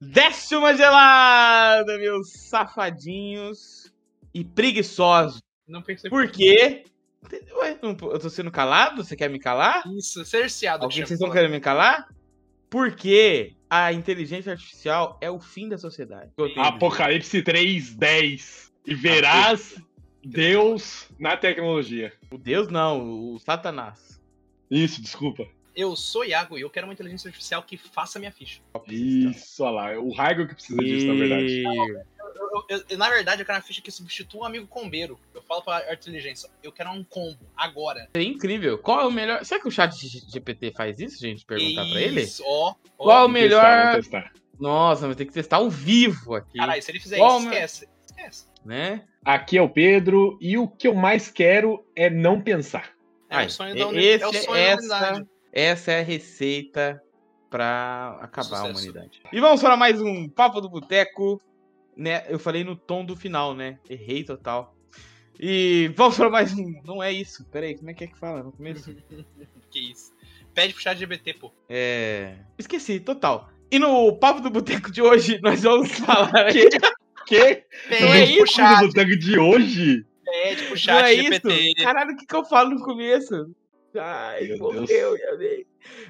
Desce uma gelada, meus safadinhos e preguiçosos. Não pensei Por quê? Ué, não- eu tô sendo calado? Você quer me calar? Isso, cerceado. Alguém vocês estão querendo me calar? Porque a inteligência artificial é o fim da sociedade. Apocalipse 3, 10. E verás Deus na tecnologia. O Deus não, o Satanás. Isso, desculpa. Eu sou Iago e eu quero uma inteligência artificial que faça minha ficha. Isso, olha lá. O Raigo que precisa disso, na verdade. E- Eu- eu- eu- na verdade, eu quero uma ficha que substitua um amigo combeiro. Eu falo pra a inteligência, eu quero um combo, agora. É incrível. Qual é o melhor. Será que o chat GPT faz isso, gente? Perguntar pra ele? Isso, ó. ó. Qual o melhor. testar, vamos testar. Nossa, vai ter que testar ao vivo aqui. Caralho, se ele fizer Qual isso, meu- esquece. Esquece. Né? Aqui é o Pedro e o que eu mais quero é não pensar. É Ai, o sonho e- da humanidade. É o esse- sonho da essa- humanidade. Essa é a receita pra acabar a Sucesso. humanidade. E vamos para mais um Papo do Boteco. Né? Eu falei no tom do final, né? Errei total. E vamos para mais um. Não é isso. Peraí, como é que é que fala no começo? Que isso. Pede pro chat GBT, pô. É. Esqueci, total. E no Papo do Boteco de hoje, nós vamos falar. Que? Que? Pede Não é isso, chat, do tanque de hoje? pede pro Não chat é GPT. isso? Caralho, o que, que eu falo no começo? Ai, Meu morreu, Deus.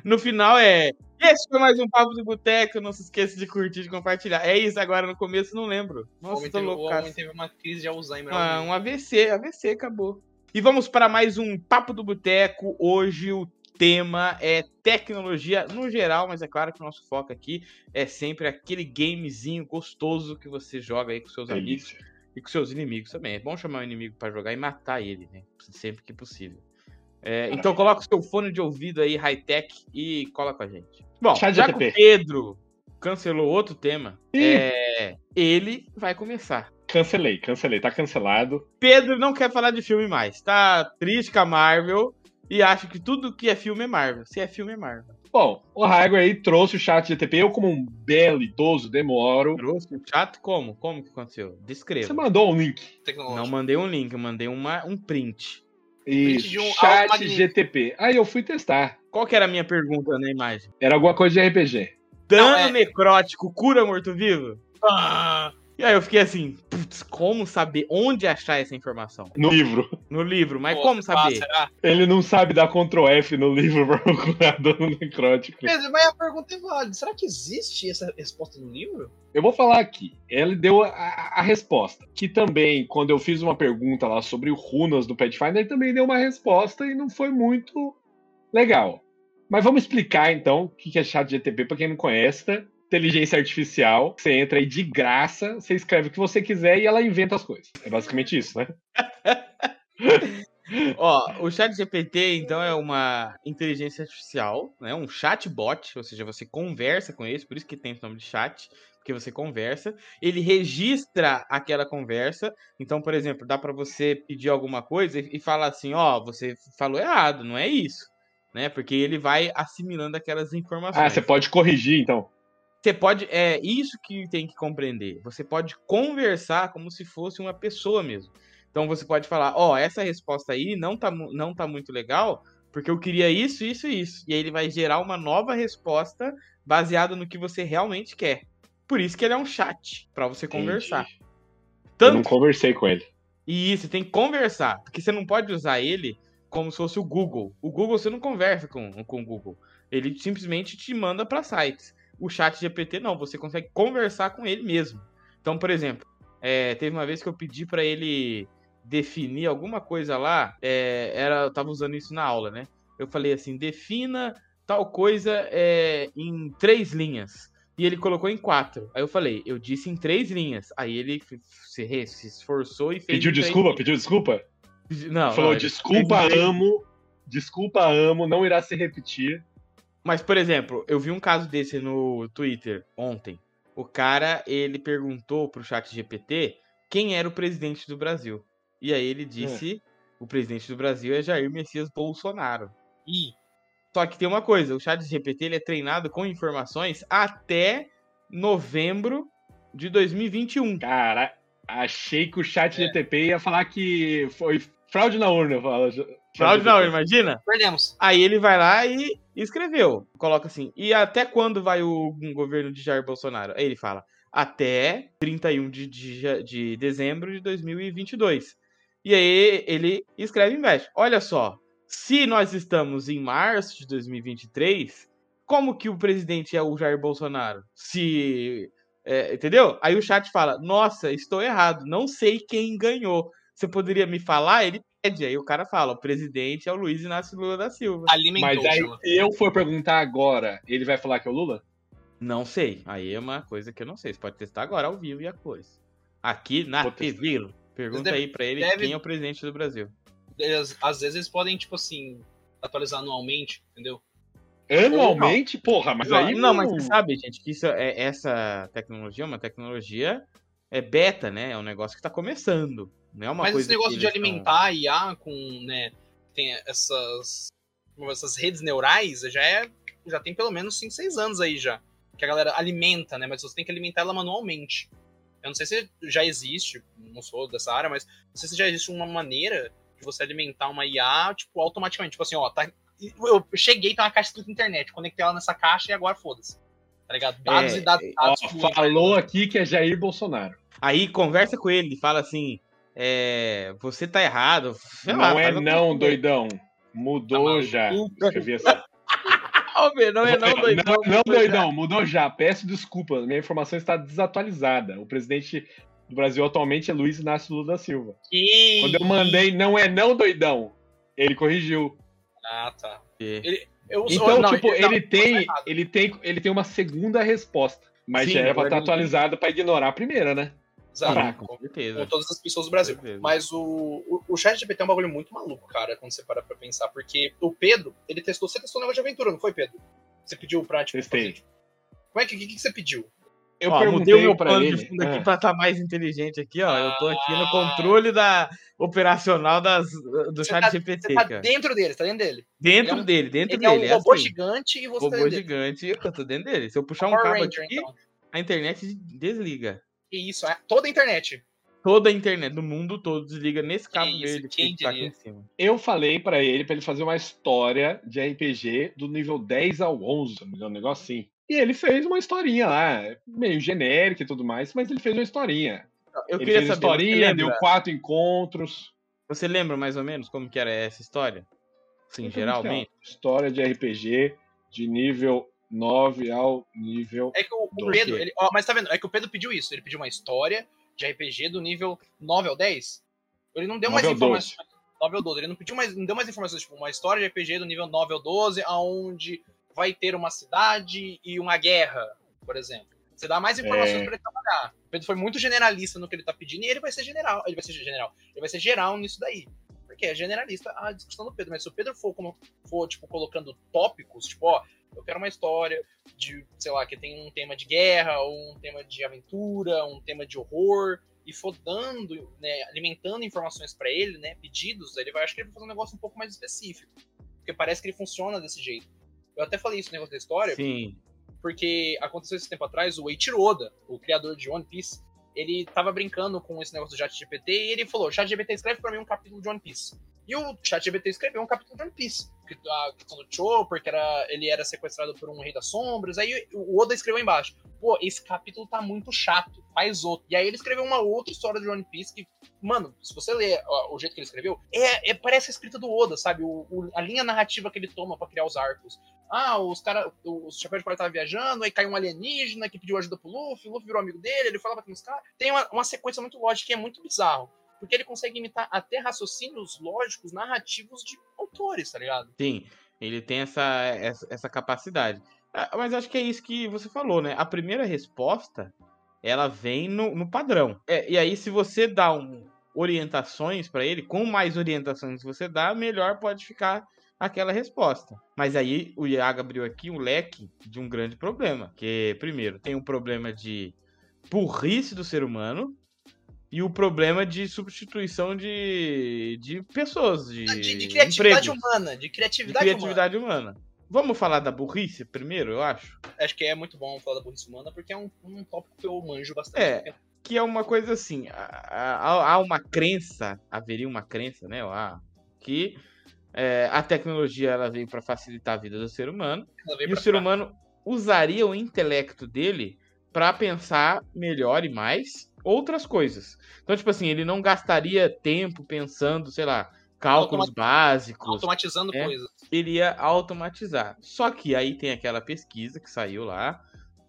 No final é. Esse foi mais um Papo do Boteco. Não se esqueça de curtir e de compartilhar. É isso agora, no começo não lembro. O Nossa, homem tô teve, o louco, homem cara. teve uma crise de Alzheimer. Ah, um AVC, AVC, acabou. E vamos para mais um Papo do Boteco. Hoje o tema é tecnologia no geral, mas é claro que o nosso foco aqui é sempre aquele gamezinho gostoso que você joga aí com seus amigos Delícia. e com seus inimigos também. É bom chamar o inimigo pra jogar e matar ele, né? Sempre que possível. É, então coloca o seu fone de ouvido aí, high-tech, e cola com a gente. Bom, Chat já que o. Pedro cancelou outro tema, é, ele vai começar. Cancelei, cancelei. Tá cancelado. Pedro não quer falar de filme mais. Tá triste com a Marvel e acha que tudo que é filme é Marvel. Se é filme, é Marvel. Bom, o Raigo aí trouxe o chat GTP. Eu, como um belo idoso, demoro. Trouxe um chato? Como? Como que aconteceu? Descreva. Você mandou um link. Não mandei um link, eu mandei uma, um print. Isso, de um chat. GTP. Aí eu fui testar. Qual que era a minha pergunta na imagem? Era alguma coisa de RPG. Dano é- necrótico cura morto-vivo? Ah, E aí eu fiquei assim, putz, como saber onde achar essa informação? No livro. No livro, mas pô, como saber? será? Ele não sabe dar Ctrl F no livro pra procurar dano necrótico. Pedro, mas a pergunta é válida. Será que existe essa resposta no livro? Eu vou falar aqui. Ele deu a, a- a resposta. Que também, quando eu fiz uma pergunta lá sobre o runas do Pathfinder, ele também deu uma resposta e não foi muito legal. Mas vamos explicar então o que que é chat GTP para quem não conhece. tá? Inteligência artificial. Você entra aí de graça, você escreve o que você quiser e ela inventa as coisas. É basicamente isso, né? Ó, o chat GPT, então, é uma inteligência artificial, né? Um chatbot, ou seja, você conversa com ele, por isso que tem o nome de chat, porque você conversa. Ele registra aquela conversa. Então, por exemplo, dá para você pedir alguma coisa e, e falar assim, ó, você falou errado, não é isso. Né? Porque ele vai assimilando aquelas informações. Ah, você pode corrigir então. Você pode. É isso que tem que compreender. Você pode conversar como se fosse uma pessoa mesmo. Então você pode falar, ó, essa resposta aí não tá, não tá muito legal, porque eu queria isso, isso e isso. E aí ele vai gerar uma nova resposta baseada no que você realmente quer. Por isso que ele é um chat, pra você conversar. Entendi. Eu Tanto não conversei com ele. e isso, tem que conversar. Porque você não pode usar ele como se fosse o Google. O Google você não conversa com, com o Google. Ele simplesmente te manda para sites. O chat GPT não, você consegue conversar com ele mesmo. Então, por exemplo, é, teve uma vez que eu pedi para ele definir alguma coisa lá. é, era, eu tava usando isso na aula, né? Eu falei assim: defina tal coisa é, em três linhas. E ele colocou em quatro. Aí eu falei, eu disse em três linhas. Aí ele se, se esforçou e fez. Pediu desculpa, linhas. pediu desculpa? Não, Falou, não, desculpa, amo. Desculpa, amo. Não irá se repetir. Mas, por exemplo, eu vi um caso desse no Twitter ontem. O cara, ele perguntou pro chat GPT quem era o presidente do Brasil. E aí ele disse, o presidente do Brasil é Jair Messias Bolsonaro. Ih, Só que tem uma coisa, o chat GPT ele é treinado com informações até novembro de 2021. Cara, achei que o chat É. GTP ia falar que foi fraude na urna. Fala, Fraude não, imagina? Perdemos. Aí ele vai lá e escreveu. Coloca assim. E até quando vai o governo de Jair Bolsonaro? Aí ele fala. Até 31 de, de, de dezembro de 2022. E aí ele escreve embaixo. Olha só. Se nós estamos em março de 2023, como que o presidente é o Jair Bolsonaro? Se. É, entendeu? Aí o chat fala: Nossa, estou errado, não sei quem ganhou. Você poderia me falar? Ele pede. Aí o cara fala: O presidente é o Luiz Inácio Lula da Silva. Alimentou. Mas aí, se eu for perguntar agora, ele vai falar que é o Lula? Não sei. Aí é uma coisa que eu não sei. Você pode testar agora ao vivo e a cores. Aqui na. TV. Pergunta Deve- aí pra ele deve- quem é o presidente do Brasil. Eles- às vezes eles podem, tipo assim, atualizar anualmente, entendeu? Anualmente? Porra, mas não, aí. não, mas você sabe, gente, que isso é, essa tecnologia é uma tecnologia é beta, né? É um negócio que tá começando. Não é uma Mas coisa esse negócio de alimentar a IA com, né, tem essas, essas redes neurais, já é, já tem pelo menos 5, 6 anos aí já, que a galera alimenta, né, mas você tem que alimentar ela manualmente. Eu não sei se já existe, não sou dessa área, mas não sei se já existe uma maneira de você alimentar uma IA, tipo, automaticamente, tipo assim, ó, tá, eu cheguei, tá uma caixa escrita internet, conectei ela nessa caixa e agora foda-se. Tá ligado? Dados É, e dados. Ó, dados fluem. falou aqui que é Jair Bolsonaro. Aí conversa com ele, fala assim: é, você tá errado. sei lá, não é não, coisa. doidão. Mudou Tá já. Escrevi assim. Não é não, doidão. Não, não, doidão, mudou já. Peço desculpas, minha informação está desatualizada. O presidente do Brasil atualmente é Luiz Inácio Lula da Silva. Que- Quando eu mandei não é não, doidão, ele corrigiu. Ah, tá. É. Eu, Então, não, tipo, não, ele tá tem, ele tem, ele tem uma segunda resposta. Mas Sim, já era pra estar ele- atualizada pra ignorar a primeira, né? Exato. Caraca. Com com certeza. todas as pessoas do Brasil. Mas o, o, o chat GPT é um bagulho muito maluco, cara, quando você para pra pensar. Porque o Pedro, ele testou. Você testou o negócio de aventura, não foi, Pedro? Você pediu pra, tipo, Testei. fazer- Como é que, que, que você pediu? Eu ó, mudei perguntei o meu pra plano ele. de fundo aqui Ah, pra estar mais inteligente aqui, ó. Eu tô aqui no Ah. controle da operacional das, do chat tá- GPT, Você tá cara. dentro dele, você tá dentro dele. Dentro ele é um- dele, dentro Ele é dele. um é robô assim. gigante e você tá Robô dentro dele. gigante, eu tô dentro dele. Se eu puxar um cabo Ranger, aqui, então. a internet desliga. Que isso, é toda a internet. Toda a internet do mundo todo desliga nesse cabo isso, dele que tá aqui em cima. Eu falei pra ele pra ele fazer uma história de RPG do nível 10 ao 11, se não me engano, um negócio assim. E ele fez uma historinha lá, meio genérica e tudo mais, mas ele fez uma historinha. Eu ele queria fez uma saber, historinha, deu quatro encontros. você lembra mais ou menos como que era essa história? Sim, geralmente. História de RPG de nível 9 ao nível. É que o, o. Pedro, ele, ó, mas tá vendo? É que o Pedro pediu isso. Ele pediu uma história de RPG do nível 9 ao 10. Ele não deu mais 9 ao informações. 9 ao 12. Ele não pediu mais, não deu mais informações, tipo, uma história de RPG do nível 9 ao 12, aonde vai ter uma cidade e uma guerra, por exemplo. Você dá mais informações É. pra ele trabalhar. O Pedro foi muito generalista no que ele tá pedindo e ele vai ser general. Ele vai ser general. Ele vai ser geral nisso daí. Porque é generalista a discussão do Pedro. Mas se o Pedro for, como, for tipo, colocando tópicos, tipo, ó, eu quero uma história de, sei lá, que tem um tema de guerra, ou um tema de aventura, um tema de horror, e for dando, né, alimentando informações pra ele, né, pedidos, ele vai, acho que ele vai fazer um negócio um pouco mais específico. Porque parece que ele funciona desse jeito. Eu até falei isso no negócio da história, Sim. porque aconteceu esse tempo atrás, o Eiichiro Oda, o criador de One Piece, ele tava brincando com esse negócio do ChatGPT e ele falou: ChatGPT escreve pra mim um capítulo de One Piece. E o ChatGPT escreveu um capítulo de One Piece. A questão do Chopper, que era, ele era sequestrado por um rei das sombras. Aí o Oda escreveu embaixo: pô, esse capítulo tá muito chato, faz outro. E aí ele escreveu uma outra história de One Piece que, mano, se você ler ó, o jeito que ele escreveu, é, é- parece a escrita do Oda, sabe? O, o- a linha narrativa que ele toma pra criar os arcos. Ah, os caras, os Chapéu de Palha tava viajando, aí caiu um alienígena que pediu ajuda pro Luffy, o Luffy virou amigo dele, ele falava com os caras. Tem uma, uma sequência muito lógica que é muito bizarro. Porque ele consegue imitar até raciocínios lógicos, narrativos de autores, tá ligado? Sim, ele tem essa, essa, essa capacidade. Ah, Mas acho que é isso que você falou, né? A primeira resposta, ela vem no, no padrão. É, e aí, se você dá um, orientações para ele, com mais orientações você dá, melhor pode ficar aquela resposta. Mas aí o Iago abriu aqui um leque de um grande problema. Que, primeiro, tem um problema de burrice do ser humano. E o problema de substituição de, de pessoas, de, De, de criatividade empregos humana, de de criatividade, humana. criatividade humana. Vamos falar da burrice primeiro, eu acho? Acho que é muito bom falar da burrice humana, porque é um, um tópico que eu manjo bastante. É. Que é uma coisa assim, há, há- há uma crença, haveria uma crença, né, lá, que é, a tecnologia ela veio para facilitar a vida do ser humano e o ser cá. humano usaria o intelecto dele para pensar melhor e mais outras coisas. Então, tipo assim, ele não gastaria tempo pensando, sei lá, cálculos básicos, Automatizando É. coisas. ele ia automatizar. Só que aí tem aquela pesquisa que saiu lá,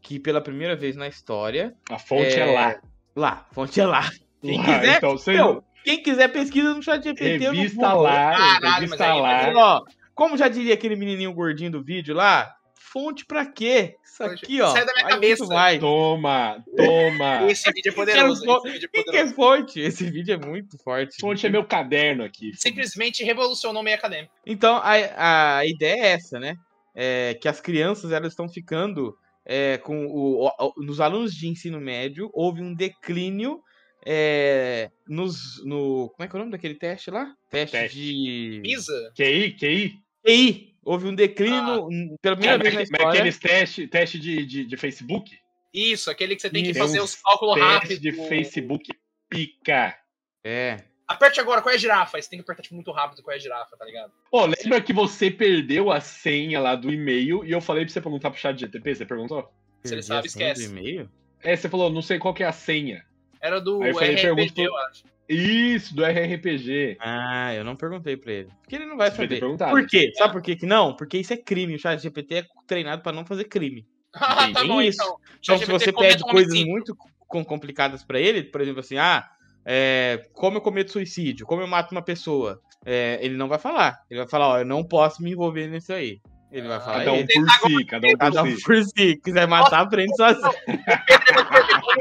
que pela primeira vez na história, A fonte é, É, lá. lá, fonte é lá. Quem Lá, quiser, então, você Meu, quem quiser pesquisa no chat GPT, eu não lá, Caralho, revista mas aí- lá. Mas, ó, como já diria aquele menininho gordinho do vídeo lá, fonte pra quê? Isso aqui, ó. Sai da minha cabeça. mais. Toma, toma. Esse vídeo é poderoso. Esse vídeo é O que, poderoso. é fonte? Esse vídeo é muito forte. Fonte é meu caderno aqui. Simplesmente revolucionou o meio acadêmico. Então, a, a ideia é essa, né? É que as crianças elas estão ficando é, com o, o- nos alunos de ensino médio houve um declínio é, nos no como é que é o nome daquele teste lá? Teste, Teste. de Pisa? QI, QI? TI. Houve um declínio Ah. pela primeira vez na Mas história. aqueles testes teste de, de, de Facebook? Isso, aquele que você tem que Isso. fazer os cálculos Teste rápidos. de Facebook pica. É. Aperte agora, qual é a girafa? Você tem que apertar tipo, muito rápido qual é a girafa, tá ligado? Ô, lembra que você perdeu a senha lá do e-mail e eu falei pra você perguntar pro chat GTP? Você perguntou? Se ele sabe, senha do esquece. e-mail? É, você falou, não sei qual que é a senha. Era do Aí eu falei, pergunta RPG, pro- eu acho. Isso, do RRPG. Ah, eu não perguntei pra ele. Porque ele não vai Você saber. Por quê? Sabe por quê que não? Porque isso é crime. O chat GPT é treinado pra não fazer crime. Ah, tá bom, isso. então. Então, se você pede coisas homicídio. muito com- complicadas pra ele, por exemplo, assim, ah, é, como eu cometo suicídio, como eu mato uma pessoa, é, ele não vai falar. Ele vai falar, ó, eu não posso me envolver nisso aí. Ele vai Ah, falar Cada um por si, cada um por Cada um si. por si. Se quiser matar, aprende sozinho.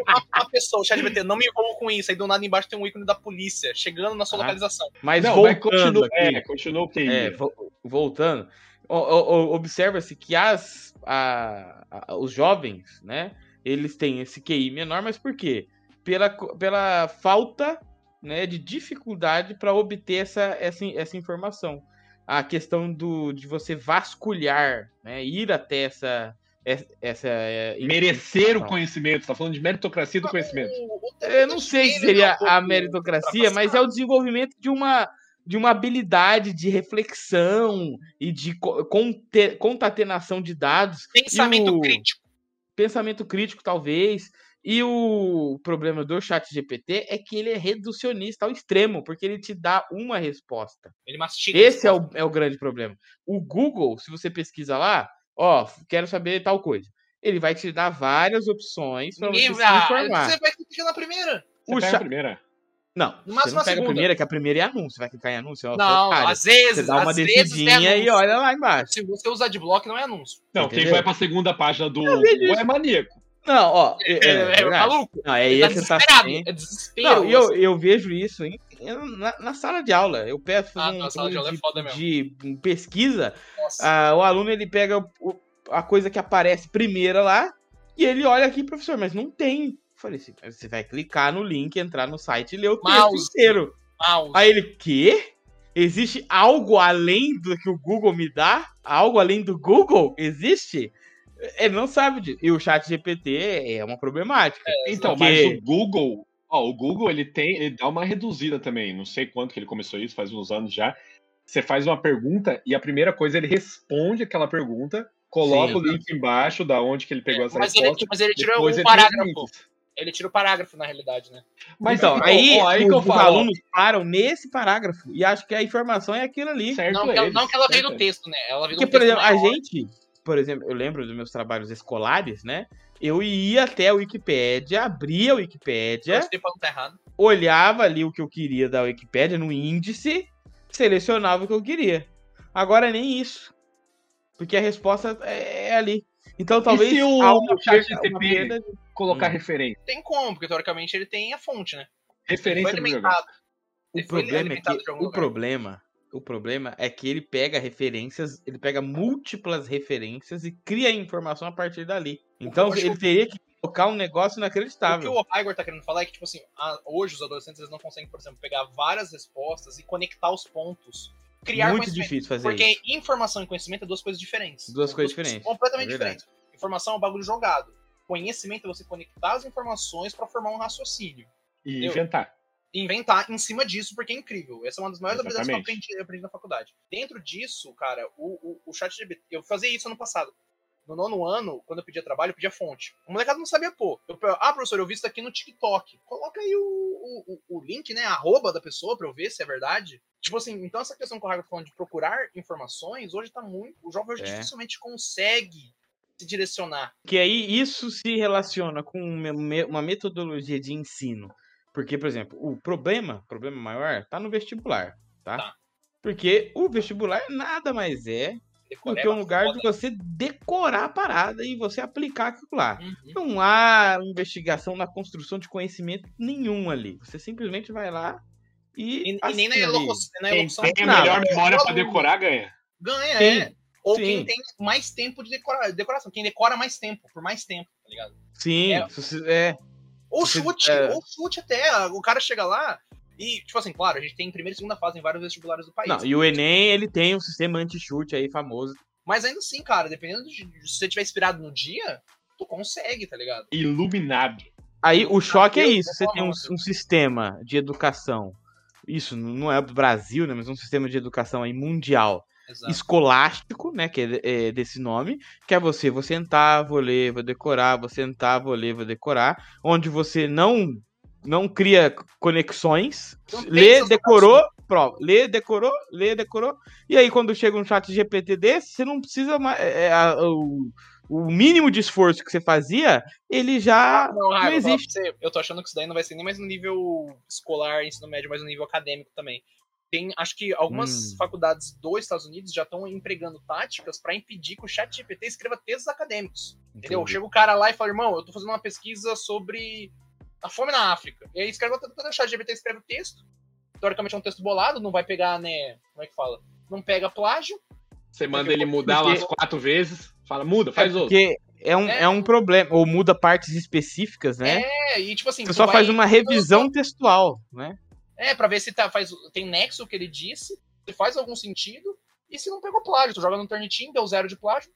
uma, uma pessoa, o ChatGPT, não me envolvo com isso. Aí do nada embaixo tem um ícone da polícia chegando na sua Ah. localização. Mas Não, voltando continua, é, continua o QI. É, vo- voltando, observa-se que as, a- a- os jovens, né, eles têm esse QI menor, mas por quê? Pela, pela falta né, de dificuldade para obter essa, essa, essa informação. A questão do, de você vasculhar, né, ir até essa. essa, essa é, Merecer o conhecimento, você tá falando de meritocracia do conhecimento. O- o Eu não sei se seria é a meritocracia, mas é o desenvolvimento de uma, de uma habilidade de reflexão e de co- conte- concatenação de dados, Pensamento o- crítico. pensamento crítico, talvez. E o problema do chat GPT é que ele é reducionista ao extremo, porque ele te dá uma resposta. Ele mastiga. Esse é o, é o grande problema. O Google, se você pesquisa lá, ó, quero saber tal coisa. Ele vai te dar várias opções para você se ah, informar. Você vai clicar na primeira. Você O cha- a primeira. Não, No você não a pega a segunda. primeira, que a primeira é anúncio. Você vai clicar em anúncio, ó, Não, otário. às vezes. Você dá uma às vezes é descidinha e olha lá embaixo. Se você usar de bloco, não é anúncio. Não, quem Entendeu? vai pra segunda página do Google é maníaco. Não, ó. É, É, é, é maluco. Não, é tá tá desesperado. É desespero. Não, e eu, assim. eu vejo isso em- na, na sala de aula. Eu peço Ah, um, na sala de aula é foda mesmo. de pesquisa. Ah, o aluno ele pega o- a coisa que aparece primeira lá e ele olha aqui, professor, mas não tem. Eu falei assim, "Mas você vai clicar no link, entrar no site e ler o texto inteiro. Mouse. Aí ele, quê? Existe algo além do que o Google me dá? Algo além do Google? Existe? Ele não sabe disso. E o chat GPT é uma problemática. Então, Porque- mas o Google, ó, o Google ele tem, ele dá uma reduzida também. Não sei quanto que ele começou isso, faz uns anos já. Você faz uma pergunta e a primeira coisa ele responde aquela pergunta, coloca Sim. o link embaixo da onde que ele pegou essa mas, ele, resposta. mas ele tira depois um ele parágrafo. Ele tira o parágrafo, na realidade, né? Mas então, aí, ó, aí os, que eu os falo, alunos param nesse parágrafo e acham que a informação é aquilo ali. certo Não que, ela, eles, não que ela veio do texto, né? Ela veio Porque, por exemplo, a maior. gente, por exemplo, eu lembro dos meus trabalhos escolares, né? Eu ia até a Wikipédia, abria a Wikipédia, tá olhava ali o que eu queria da Wikipédia no índice, selecionava o que eu queria. Agora nem isso. Porque a resposta é, é ali. Então talvez se o chat GTP Colocar Hum. referência. Tem como, porque teoricamente ele tem a fonte, né? Foi Referência do jogo. alimentado. O Ele foi problema é que o lugar. problema, o problema é que ele pega referências, ele pega múltiplas referências e cria informação a partir dali. Então ele teria que colocar um negócio O que inacreditável. o Igor tá querendo falar é que, tipo assim, hoje os adolescentes eles não conseguem, por exemplo, pegar várias respostas e conectar os pontos. Criar Muito difícil fazer Porque isso. informação e conhecimento é duas coisas diferentes. Duas coisas diferentes, Completamente é diferentes. Informação é um bagulho jogado. Conhecimento é você conectar as informações pra formar um raciocínio. E Entendeu? inventar. Inventar em cima disso, porque é incrível. Essa é uma das maiores habilidades que eu aprendi, eu aprendi na faculdade. Dentro disso, cara, o, o, o chat GPT, eu fazia isso ano passado. No nono ano, quando eu pedia trabalho, eu pedia fonte. O molecado não sabia pôr. Eu, ah, professor, eu vi isso aqui no TikTok. Coloca aí o, o, o- link, né? A arroba da pessoa pra eu ver se é verdade. Tipo assim, então essa questão que o Raga tá falando de procurar informações, hoje tá muito. O jovem hoje É. dificilmente consegue se direcionar. Que aí isso se relaciona com uma metodologia de ensino. Porque, por exemplo, o problema, o problema maior, tá no vestibular, tá? Tá. Porque o vestibular nada mais é do que um lugar de você decorar a parada e você aplicar aquilo lá. Uhum. Não há investigação na construção de conhecimento nenhum ali. Você simplesmente vai lá e. E, e nem na elocução. Quem tem a Não, melhor é memória aluno. decorar ganha. Ganha, Sim, é. Ou sim. quem tem mais tempo de decora- decoração. Quem decora mais tempo, por mais tempo, tá ligado? Sim, É. é. Ou Você- chute, é. ou chute até. O cara chega lá e, tipo assim, claro, a gente tem primeira e segunda fase em vários vestibulares do país. Não, e o Enem, ele tem um sistema anti-chute aí famoso. Mas ainda assim, cara, dependendo de de se você tiver inspirado no dia, tu consegue, tá ligado? Iluminado. Aí o choque é isso: você tem um, um sistema de educação. Isso não é do Brasil, né? Mas um sistema de educação aí mundial. Exato. escolástico, né, que é, é desse nome, que é você, vou sentar, vou ler, vou decorar, vou sentar, vou ler, vou decorar, onde você não não cria conexões, Não lê, decorou, prova, lê, decorou, lê, decorou, e aí quando chega um chat GPT desse, você não precisa mais, é, é, a- o, o mínimo de esforço que você fazia, ele já Não, não existe. você, eu tô achando que isso daí não vai ser nem mais no nível escolar, ensino médio, mas no nível acadêmico também. Tem, acho que algumas Hum. faculdades dos Estados Unidos já estão empregando táticas pra impedir que o chat GPT escreva textos acadêmicos. Entendeu? Entendi. Chega o cara lá e fala, irmão, eu tô fazendo uma pesquisa sobre a fome na África. E aí escreve o chat GPT escreve o texto. Teoricamente é um texto bolado, não vai pegar, né? Como é que fala? Não pega plágio. Você manda ele mudar Porque- umas quatro vezes, fala, muda, É faz outro. porque é um, É. é um problema, ou muda partes específicas, né? É, e tipo assim. Você só vai- faz uma revisão textual, né? É, pra ver se tá, faz, tem nexo o que ele disse, se faz algum sentido, e se não pegou plágio. Tu joga no Turnitin, deu zero de plágio,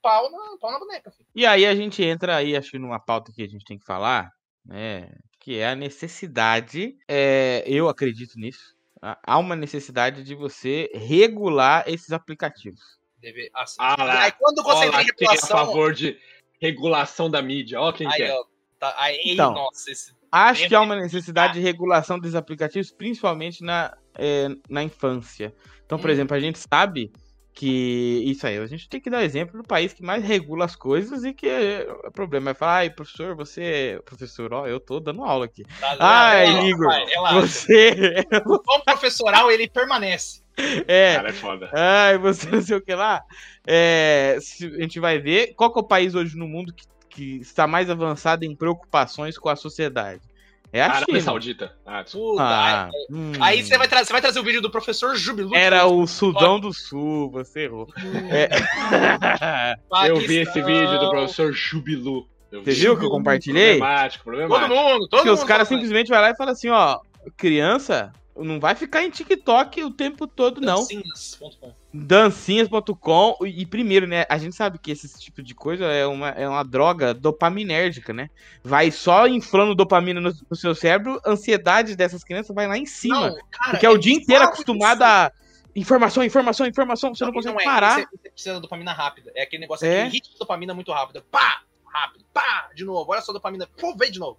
pau na, pau na boneca, filho. E aí a gente entra aí, acho que numa pauta que a gente tem que falar, né? Que é a necessidade, é, eu acredito nisso, há- uma necessidade de você regular esses aplicativos. Deve, assim. Ah lá, aí quando você Olha entra lá em quem é a regulação. favor de regulação da mídia. Ó quem que aí, é. ó, tá, aí, Então. nossa, esse, Acho que há uma necessidade de regulação desses aplicativos, principalmente na, é, na infância. Então, por Hum. exemplo, a gente sabe que isso aí, a gente tem que dar exemplo do país que mais regula as coisas e que é, o problema é falar, ai, professor, você. Professor, ó, eu tô dando aula aqui. tá, Ai, relaxa, Igor, pai. Você. O tom professoral, ele permanece. É. Cara, é foda. Ai, você não sei o que lá. É, a gente vai ver qual que é o país hoje no mundo que, que está mais avançado em preocupações com a sociedade. É a Arábia China. Saudita. Ah, Ah, aí, hum. aí você vai, você vai trazer o vídeo do professor Jubilu. Era o Sudão do Sul, você errou. É. eu vi esse vídeo do professor Jubilu. Você vi. viu que eu compartilhei? Problemático, Todo problemático. mundo, todo Porque mundo. os caras fala, simplesmente vai lá e falam assim, ó, criança não vai ficar em TikTok o tempo todo, não. dancinhas.com. dancinhas.com e primeiro, né, a gente sabe que esse tipo de coisa é uma, é uma droga dopaminérgica, né? Vai só inflando dopamina no, no seu cérebro, ansiedade dessas crianças vai lá em cima. Não, cara, porque é o é dia inteiro acostumado isso. a informação, informação, informação, você não, e consegue é, parar. Você, você precisa da dopamina rápida. É aquele negócio, É. hit de dopamina muito rápido. Pá! Rápido. Pá! De novo. Olha só a dopamina. Pô, vem de novo.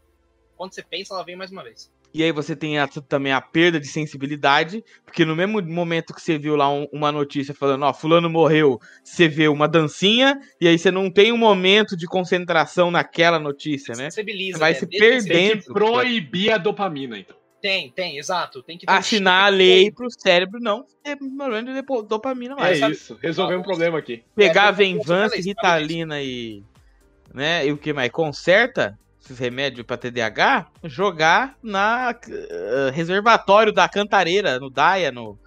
Quando você pensa, ela vem mais uma vez. E aí você tem a- também a perda de sensibilidade, porque no mesmo momento que você viu lá um- uma notícia falando, ó, fulano morreu, você vê uma dancinha, e aí você não tem um momento de concentração naquela notícia, né? Sensibiliza. Vai né? se Desde- perdendo. Tem que dentro. proibir a dopamina, então. Tem, tem, exato. Tem que um Assinar a chip. lei pro cérebro não ter problema de depo- dopamina É mais. sabe- isso. Resolvemos um problema aqui. Pegar É, Venvance, Ritalina e. né? E o que mais? Conserta esses remédios pra TDAH, jogar na eh, reservatório da Cantareira, no Daia, no,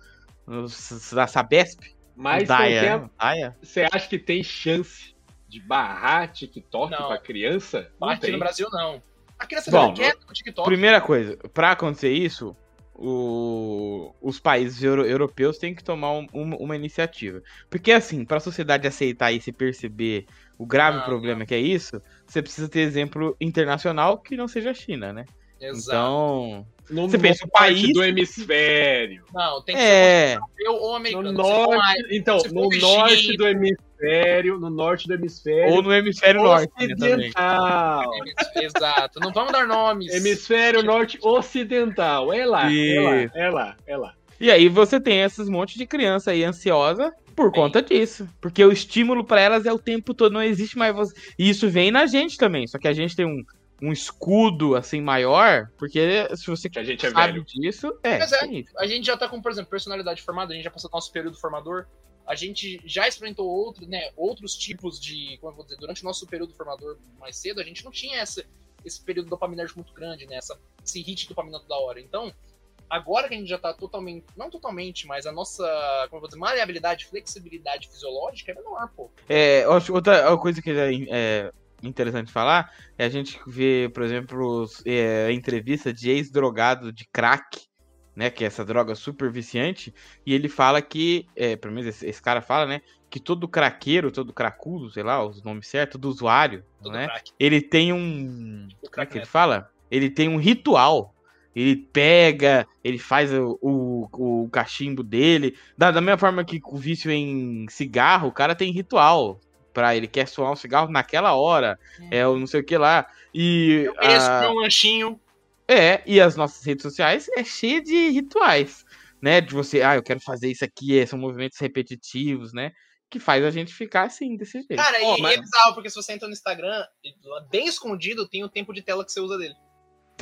no na Sabesp. Mas Daia, a- você acha que tem chance de barrar TikTok pra criança? Não Aqui tem. no Brasil, não. A criança Bom, quieta no TikTok. Primeira coisa, pra acontecer isso, o- os países euro- europeus têm que tomar um- uma, uma iniciativa. Porque, assim, pra sociedade aceitar isso e perceber o grave Não, problema que é isso, você precisa ter exemplo internacional que não seja a China, né? Exato. Então, No, Você pensa, o país- do hemisfério. Não, tem que é. ser europeu ou No americano. Norte, então, no norte do hemisfério, no norte do hemisfério Ou no hemisfério norte, também. ocidental. Exato. Não vamos dar nomes. Hemisfério norte ocidental. É lá, é lá, é lá, é lá. E aí você tem esses montes de criança aí ansiosa por conta disso. Porque o estímulo pra elas é o tempo todo, não existe mais você. E isso vem na gente também. Só que a gente tem um, um escudo assim maior, porque se você Que a gente é sabe velho. disso, é. Mas é. isso. A gente já tá com, por exemplo, personalidade formada, a gente já passou do nosso período formador. A gente já experimentou outro, né, outros tipos de. Como eu vou dizer, durante o nosso período formador mais cedo, a gente não tinha essa, esse período dopaminérgico muito grande, né? Essa, esse hit dopamina toda hora. Então, agora que a gente já tá totalmente. Não totalmente, mas a nossa. Como eu vou dizer, maleabilidade, flexibilidade fisiológica é menor, pô. É, outra coisa que é, é interessante falar é a gente ver, por exemplo, é, a entrevista de ex-drogado de crack, né? Que é essa droga super viciante, e ele fala que, é, pelo menos esse, esse cara fala, né? Que todo craqueiro, todo cracudo, sei lá, os nomes certos, do usuário, Todo né? crack. Ele tem um. Como é que ele fala? Ele tem um ritual. Ele pega, ele faz o, o, o cachimbo dele. Da, da mesma forma que o vício em cigarro, o cara tem ritual. Pra ele quer soar um cigarro naquela hora. É o não sei o que lá. E. Eu queria a- um lanchinho. é, e as nossas redes sociais é cheia de rituais, né? De você, ah, eu quero fazer isso aqui, é, são movimentos repetitivos, né? Que faz a gente ficar assim, desse jeito. Cara, Ó, e, mas- e é bizarro, porque se você entra no Instagram, bem escondido, tem o tempo de tela que você usa dele.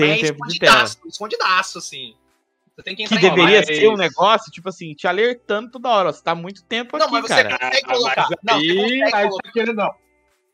Tem é tempo de tela. escondidaço, escondidaço, assim. Você tem que Que em deveria ser um negócio, tipo assim, te alertando toda hora. Você tá muito tempo Não, aqui, mas você cara. consegue Ah, colocar. mas Não, você aí, consegue aí colocar. tá não.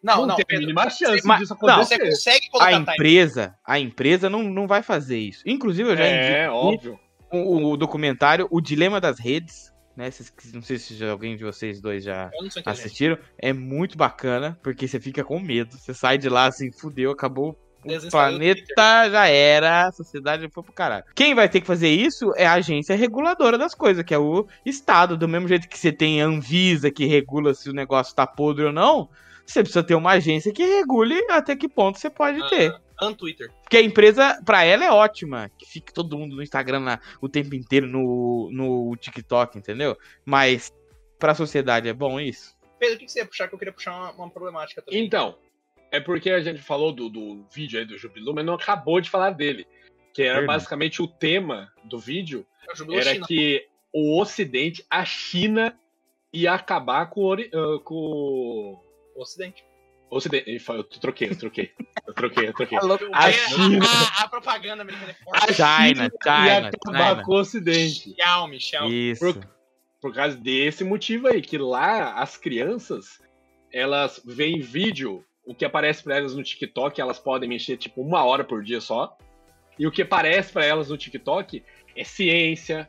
Não, Não, não, tem a Pedro, mínima chance Mas- disso não, acontecer. você consegue A colocar time. empresa, a empresa não, não vai fazer isso. Inclusive, eu já É, óbvio. o, o documentário O Dilema das Redes, né? Não sei se já- alguém de vocês dois já não assistiram. É muito bacana, porque você fica com medo. Você sai de lá assim, fudeu, acabou. O planeta já era, a sociedade foi pro caralho. Quem vai ter que fazer isso é a agência reguladora das coisas, que é o Estado. Do mesmo jeito que você tem a Anvisa que regula se o negócio tá podre ou não, você precisa ter uma agência que regule até que ponto você pode Ah. ter. And Twitter. Porque a empresa, pra ela, é ótima. Que fique todo mundo no Instagram lá, o tempo inteiro, no, no TikTok, entendeu? Mas pra sociedade é bom isso? Pedro, o que que você ia puxar? Que eu queria puxar uma, uma problemática também. Então, é porque a gente falou do, do vídeo aí do Jubilu, mas não acabou de falar dele. Que era Verdade. basicamente o tema do vídeo, É era China. que o Ocidente, a China, ia acabar com o, Ori- ah, com o Ocidente. Ocidente. Eu troquei, eu troquei. Eu troquei, eu troquei. A É, China. a, a propaganda americana é forte. China, ia China, acabar China. com o Ocidente. Xiaomi, Xiaomi. Isso. Por, por causa desse motivo aí, que lá as crianças, elas veem vídeo, o que aparece pra elas no TikTok, elas podem mexer tipo uma hora por dia só. E o que aparece pra elas no TikTok é ciência,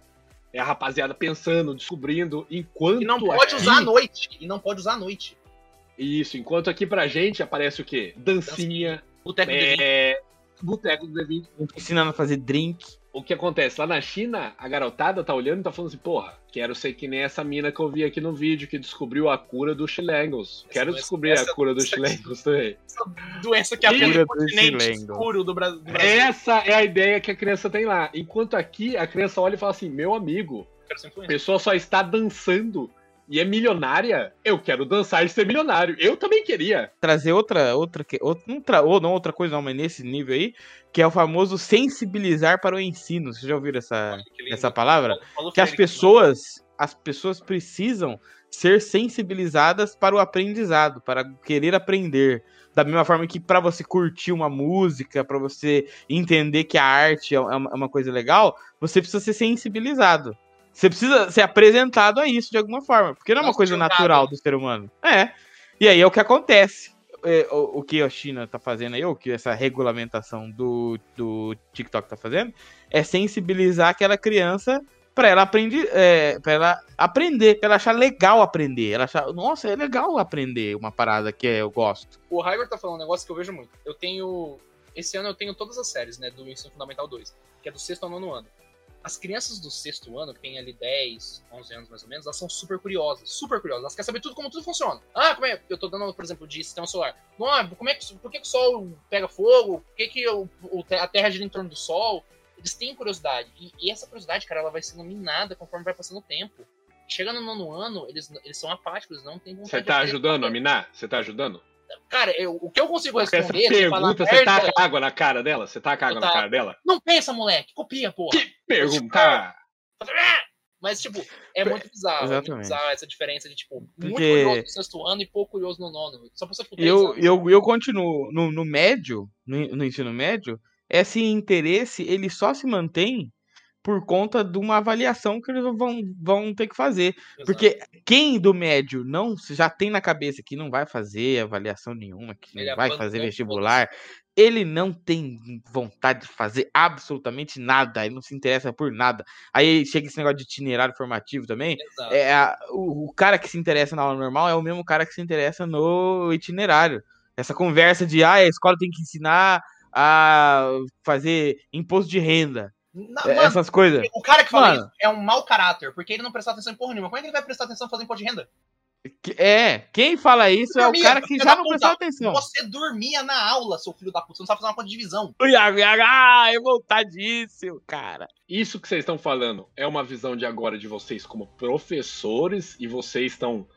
é a rapaziada pensando, descobrindo, enquanto E não pode aqui- usar à noite. E não pode usar à noite. Isso, enquanto aqui pra gente aparece o quê? Dancinha, O técnico de é... Boteco do D20. Ensinando a fazer drink. O que acontece? Lá na China, a garotada tá olhando e tá falando assim, porra, quero ser que nem essa mina que eu vi aqui no vídeo, que descobriu a cura do Chilengos. Quero Essa- descobrir essa- a cura do essa- Chilengos também. doença que Cura o do continente escuro do Brasil. Essa é a ideia que a criança tem lá. Enquanto aqui, a criança olha e fala assim, meu amigo, a pessoa só está dançando e é milionária, eu quero dançar e ser milionário. Eu também queria. Trazer outra, outra, que- outra não, tra, ou não outra coisa, não, mas nesse nível aí, que é o famoso sensibilizar para o ensino. Vocês já ouviram essa, essa palavra? Paulo que as Freire, pessoas, as pessoas precisam ser sensibilizadas para o aprendizado, para querer aprender. Da mesma forma que para você curtir uma música, para você entender que a arte é uma, é uma coisa legal, você precisa ser sensibilizado. Você precisa ser apresentado a isso de alguma forma, porque não é uma Nossa, coisa natural do ser humano. É. E aí é o que acontece. É, o, o que a China tá fazendo aí, o que essa regulamentação do, do TikTok tá fazendo, é sensibilizar aquela criança para ela aprender, é, para ela aprender, para ela achar legal aprender, ela achar, nossa, é legal aprender uma parada que eu gosto. O Hygor tá falando um negócio que eu vejo muito. Eu tenho. Esse ano eu tenho todas as séries, né? Do Ensino Fundamental 2, que é do sexto ao nono ano. As crianças do sexto ano, que tem ali 10, 11 anos mais ou menos, elas são super curiosas, super curiosas. Elas querem saber tudo como tudo funciona. Ah, como é? Eu tô dando, por exemplo, de sistema solar. Não, como é que, por que, que o Sol pega fogo? Por que, que o, a Terra gira em torno do Sol? Eles têm curiosidade. E, e, essa curiosidade, cara, ela vai sendo minada conforme vai passando o tempo. Chega no nono ano, eles, eles são apáticos, não tem vontade Você tá ajudando a minar? Você tá ajudando? Cara, eu, o que eu consigo responder Essa pergunta, você tá com água na cara dela? Você tá com água na cara dela? Não pensa, moleque. Copia, porra. Que pergunta? Mas, tipo, é muito bizarro. Exatamente. É muito bizarro essa diferença de, tipo, muito Porque- curioso no sexto ano e pouco curioso no nono. Só pra você tipo, Eu, eu, eu continuo no, no médio, no, no ensino médio, esse interesse ele só se mantém por conta de uma avaliação que eles vão, vão ter que fazer. Porque quem do médio não já tem na cabeça que não vai fazer avaliação nenhuma, que Ele não vai fazer vestibular, ele não tem vontade de fazer absolutamente nada, ele não se interessa por nada. Aí chega esse negócio de itinerário formativo também. Exato. É, a- o, o cara que se interessa na aula normal é o mesmo cara que se interessa no itinerário. Essa conversa de ah, a escola tem que ensinar a fazer imposto de renda. Na- é, mano, essas coisas. o cara que fala Mano. isso é um mau caráter, porque ele não prestou atenção em porra nenhuma. Como é que ele vai prestar atenção fazendo imposto de renda? É, quem fala isso é o cara que já não prestou atenção. Você dormia na aula, seu filho da puta. Você não sabe fazer uma conta de divisão. O Iago, Iago, ah, é voltadíssimo, cara. Isso que vocês estão falando é uma visão de agora de vocês como professores e vocês estão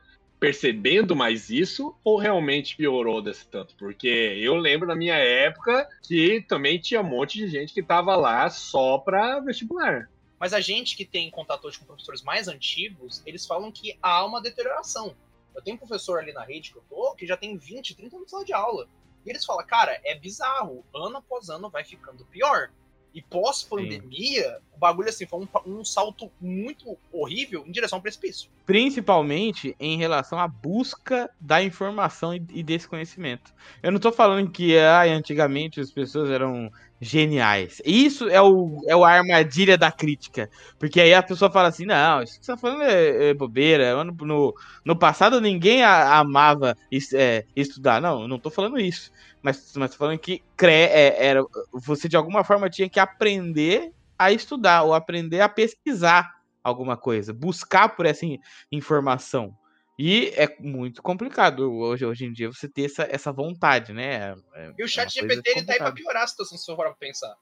percebendo mais isso ou realmente piorou desse tanto? Porque eu lembro na minha época que também tinha um monte de gente que tava lá só pra vestibular. Mas a gente que tem contato hoje com professores mais antigos, eles falam que há uma deterioração. Eu tenho um professor ali na rede que eu tô, que já tem 20, 30 anos de aula. E eles falam, cara, é bizarro. Ano após ano vai ficando pior. E pós-pandemia, o bagulho assim foi um, um salto muito horrível em direção ao precipício. Principalmente em relação à busca da informação e e desse conhecimento. Eu não tô falando que ah, antigamente as pessoas eram geniais. Isso é o, é o armadilha da crítica. Porque aí a pessoa fala assim: não, isso que você tá falando é, é bobeira. No, no, no passado ninguém a- amava é, estudar. Não, não tô falando isso. Mas, mas tô falando que cre, é, era, você de alguma forma tinha que aprender a estudar ou aprender a pesquisar alguma coisa, buscar por essa in- informação. E é muito complicado hoje, hoje em dia você ter essa, essa vontade, né? É- E o é chat GPT ele tá aí pra piorar a situação, se você for pra pensar.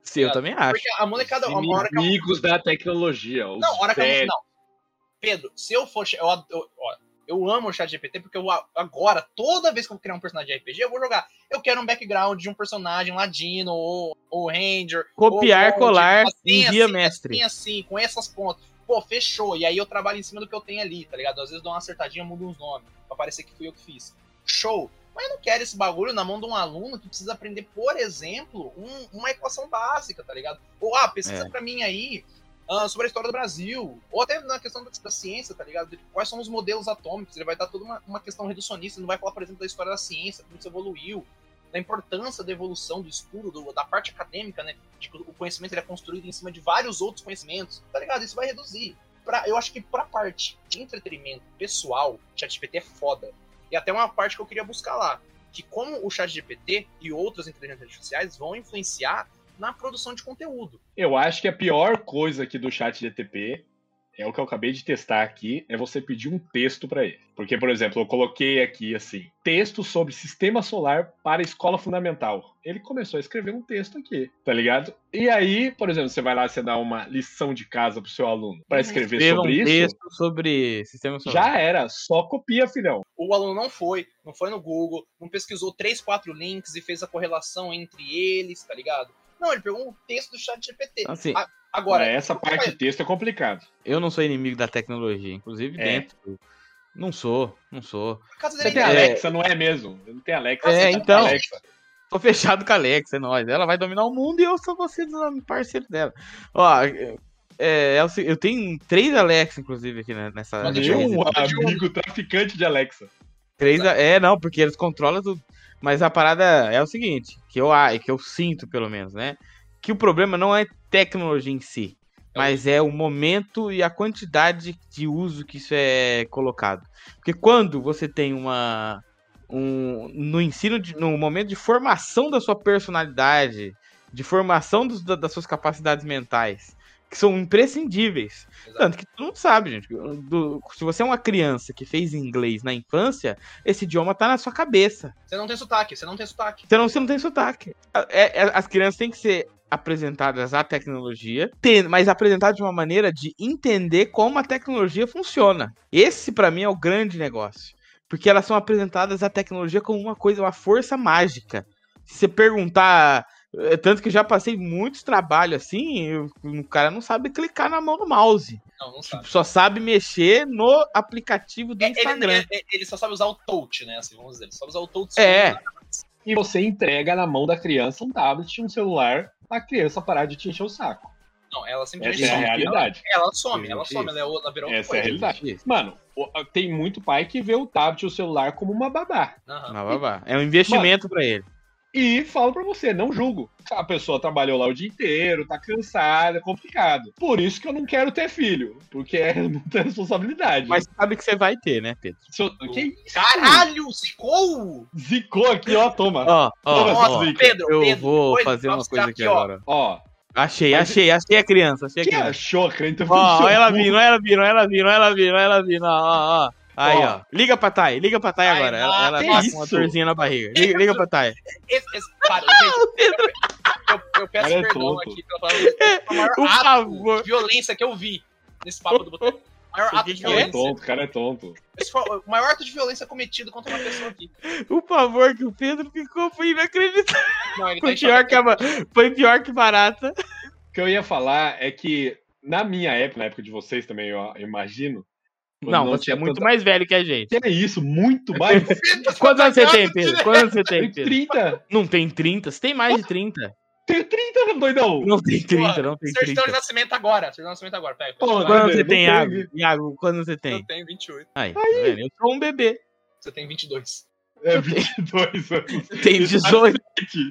Sim, eu também acho. Porque a molecada, uma hora que a Inimigos da tecnologia. Os Não, hora que eu, não. Pedro, se eu for. Eu, eu, ó, eu amo o chat GPT porque eu, agora, toda vez que eu criar um personagem de RPG, eu vou jogar. Eu quero um background de um personagem ladino, ou, ou ranger. Copiar, ou colar, assim, envia assim, mestre. Assim, assim, com essas pontas. Pô, fechou. E aí eu trabalho em cima do que eu tenho ali, tá ligado? Às vezes dou uma acertadinha, mudo uns nomes, pra parecer que fui eu que fiz. Show. Mas eu não quero esse bagulho na mão de um aluno que precisa aprender, por exemplo, um- uma equação básica, tá ligado? Ou, ah, pesquisa É. pra mim aí ah, sobre a história do Brasil. Ou até na questão da, da ciência, tá ligado? De quais são os modelos atômicos. Ele vai dar toda uma, uma questão reducionista. Ele não vai falar, por exemplo, da história da ciência, como isso evoluiu, da importância da evolução do estudo, do- da parte acadêmica, né? Que o conhecimento ele é construído em cima de vários outros conhecimentos, tá ligado? Isso vai reduzir. Pra, eu acho que pra parte de entretenimento pessoal, ChatGPT é foda. E até uma parte que eu queria buscar lá. Que como o ChatGPT e outras inteligências artificiais vão influenciar na produção de conteúdo. Eu acho que a pior coisa aqui do chat é o que eu acabei de testar aqui, é você pedir um texto para ele. Porque, por exemplo, eu coloquei aqui assim, texto sobre sistema solar para escola fundamental. Ele começou a escrever um texto aqui, tá ligado? E aí, por exemplo, você vai lá, você dá uma lição de casa pro seu aluno para escrever Escreva sobre um isso, texto sobre sistema solar. já era, só copia, filhão. O aluno não foi, não foi no Google, não pesquisou três, quatro links e fez a correlação entre eles, tá ligado? Não, ele pegou um texto do chat GPT. Assim, Ah, Agora, É, essa parte de texto é complicado. eu não sou inimigo da tecnologia, inclusive É. dentro. Não sou, não sou. Você tem é, Alexa, não é mesmo? Não tem Alexa. É, você tá então. Alexa. Tô fechado com a Alexa, é nóis. Ela vai dominar o mundo e eu sou você parceiro dela. Ó, é, é eu tenho três Alexa, inclusive, aqui né, nessa. Mas eu- Meu rede. amigo traficante de Alexa. Três, é, não, porque eles controlam tudo. Mas a parada é o seguinte, que eu, que eu sinto, pelo menos, né? Que o problema não é tecnologia em si, mas é o momento e a quantidade de uso que isso é colocado. Porque quando você tem uma. Um, no ensino, de, no momento de formação da sua personalidade, de formação dos- da- das suas capacidades mentais, que são imprescindíveis. Exato. Tanto que tu não sabe, gente. do- se você é uma criança que fez inglês na infância, esse idioma tá na sua cabeça. Você não tem sotaque, você não tem sotaque. Você não, você não tem sotaque. É- é- as crianças têm que ser apresentadas à tecnologia, mas apresentadas de uma maneira de entender como a tecnologia funciona. Esse, pra mim, é o grande negócio. Porque elas são apresentadas à tecnologia como uma coisa, uma força mágica. Se você perguntar. é, Tanto que eu já passei muitos trabalhos assim, eu- o cara não sabe clicar na mão do mouse. Não, não sabe. Só sabe mexer no aplicativo do É, Instagram. ele- ele só sabe usar o touch, né? Assim, vamos dizer. Ele só sabe usar o touch. É. E você entrega na mão da criança um tablet, um celular, a criança parar de te encher o saco. Não, ela simplesmente Essa é a some. realidade. Ela, ela some, ela some. Ela, é outra- ela virou Essa é a coisa. realidade. Mano, o- tem muito pai que vê o tablet e o celular como uma babá. Aham. Mas, babá, É um investimento pra ele. E falo pra você, não julgo. A pessoa trabalhou lá o dia inteiro, tá cansada, é complicado. Por isso que eu não quero ter filho, porque é muita responsabilidade. Mas sabe que você vai ter, né, Pedro? Que isso? Caralho, zicou! Zicou aqui, ó, toma. Ó, ó. Nossa, Zica. Pedro, Eu Pedro, vou fazer uma coisa aqui aqui, agora. Ó, Achei, Mas- achei, achei a criança, achei a que criança. achou, cara? Então Ó, ó ela vindo, ela vindo, ela vindo, ela vindo, ela vindo, ó, ó, ó. Aí, Ó. ó. Liga pra Thay, liga pra Thay agora. Ela, ela tá isso? com uma dorzinha na barriga. Liga, liga pra Thay. Esse, esse, cara, gente, eu, eu peço Cara, é perdão tonto. aqui pela palavra. Esse foi o maior Por ato favor. de violência que eu vi nesse papo do boteco. O maior O ato de Cara é violência. tonto, cara é tonto. Esse foi o maior ato de violência cometido contra uma pessoa aqui. O favor que o Pedro ficou foi inacreditável. Não, ele tá Foi pior que, a, foi pior que barata. O que eu ia falar é que, na minha época, na época de vocês também, eu imagino. Quando Não, você é muito tanta- mais velho que a gente. Que é isso, muito mais. Quantos anos você tem, Pedro? Quantos anos você tem, Pedro? 30. Não tem 30? Você tem mais de 30. Tenho 30, doidão. Não tem 30, Pô, não tem Certidão 30. de nascimento agora. Certidão de nascimento agora. Pega. Pô, pega. Quantos Não você tem, tem, Iago? Iago, quantos você tem? Eu tenho 28. Aí, tá vendo? Eu sou um bebê. Você tem 22. É 22 anos. Tem 18,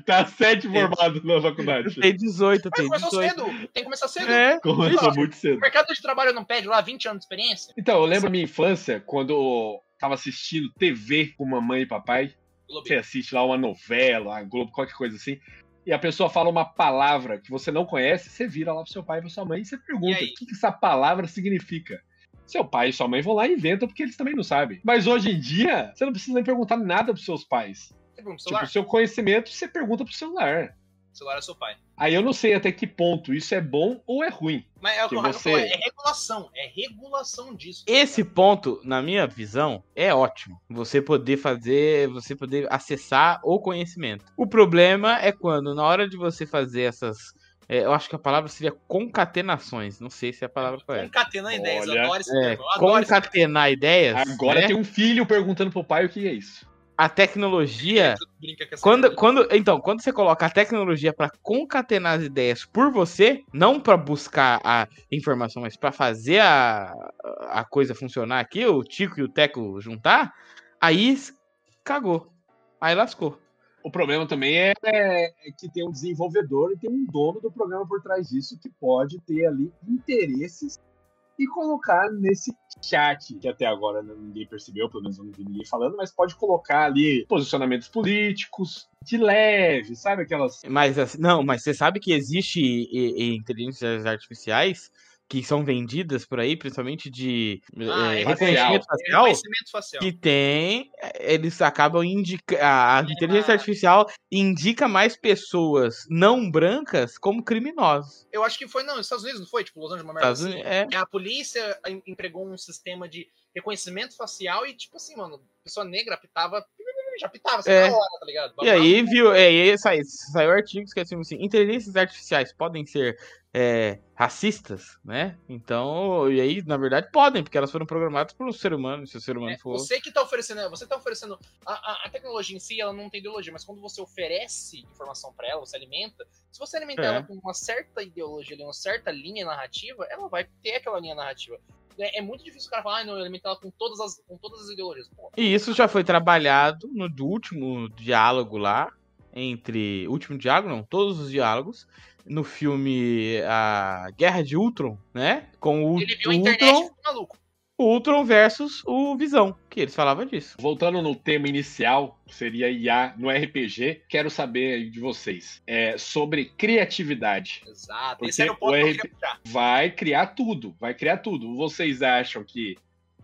Tá 7 formado na faculdade. tem 18, Mas tem começou 18. cedo. Tem que começar cedo. É, Começou muito O cedo. mercado de trabalho não pede lá 20 anos de experiência? Então, eu lembro a minha infância, quando eu tava assistindo TV com mamãe e papai. Globo. Você assiste lá uma novela, a Globo, qualquer coisa assim. E a pessoa fala uma palavra que você não conhece, você vira lá pro seu pai e pra sua mãe e você pergunta E o que, que essa palavra significa. Seu pai e sua mãe vão lá e inventam porque eles também não sabem. Mas hoje em dia, você não precisa nem perguntar nada pros seus pais. Você pergunta pro Tipo, celular? o seu conhecimento você pergunta pro celular. O celular é seu pai. Aí eu não sei até que ponto isso é bom ou é ruim. Mas é o que você- falou, é regulação. É regulação disso. Esse ponto, na minha visão, é ótimo. Você poder fazer, você poder acessar o conhecimento. O problema é quando, na hora de você fazer essas. É, eu acho que a palavra seria concatenações. Não sei se é a palavra correta. Concatenando ideias. Olha. adoro esse É, concatenar ideias. Agora né? tem um filho perguntando pro pai o que é isso. A tecnologia. termo. Brinca com essa Quando, quando, então, quando você coloca a tecnologia para concatenar as ideias por você, não para buscar a informação, mas para fazer a, a coisa funcionar aqui, o Tico e o Teco juntar, aí cagou. Aí lascou. O problema também é, é que tem um desenvolvedor e tem um dono do programa por trás disso que pode ter ali interesses e colocar nesse chat, que até agora ninguém percebeu, pelo menos eu não vi ninguém falando, mas pode colocar ali posicionamentos políticos de leve, sabe aquelas. Mas assim, não, mas você sabe que existe inteligências artificiais que são vendidas por aí, principalmente de Ah, eh, é reconhecimento facial. facial. Reconhecimento facial. que tem, eles acabam indicando. A inteligência artificial indica mais pessoas não brancas como criminosos. Eu acho que foi, não, nos Estados Unidos não foi? Tipo, Los Angeles, uma merda Estados assim. Unidos- é. A polícia em- empregou um sistema de reconhecimento facial e, tipo assim, mano, pessoa negra pitava. Já pitava assim É. na hora, tá ligado? E aí viu, é, e aí saiu, saiu artigos que assim, assim, inteligências artificiais podem ser é, racistas, né? Então, e aí, na verdade, podem, porque elas foram programadas por um ser humano, se o ser humano É, for. você que tá oferecendo, você tá oferecendo a, a- a tecnologia em si, ela não tem ideologia, mas quando você oferece informação pra ela, você alimenta, se você alimentar É. ela com uma certa ideologia, uma certa linha narrativa, ela vai ter aquela linha narrativa. É, é muito difícil o cara falar, ah, não, eu ela com todas as, com todas as ideologias. Pô, E isso já foi trabalhado no último diálogo lá, entre. Último diálogo, não, todos os diálogos, no filme A Guerra de Ultron, né? Com o, ele viu a o internet e Ultron. ficou maluco. O Ultron versus o Visão, que eles falavam disso. Voltando no tema inicial, que seria IA no RPG, quero saber aí de vocês é, sobre criatividade. Exato. Porque Esse era o ponto o que eu queria puxar. Vai criar tudo, vai criar tudo. Vocês acham que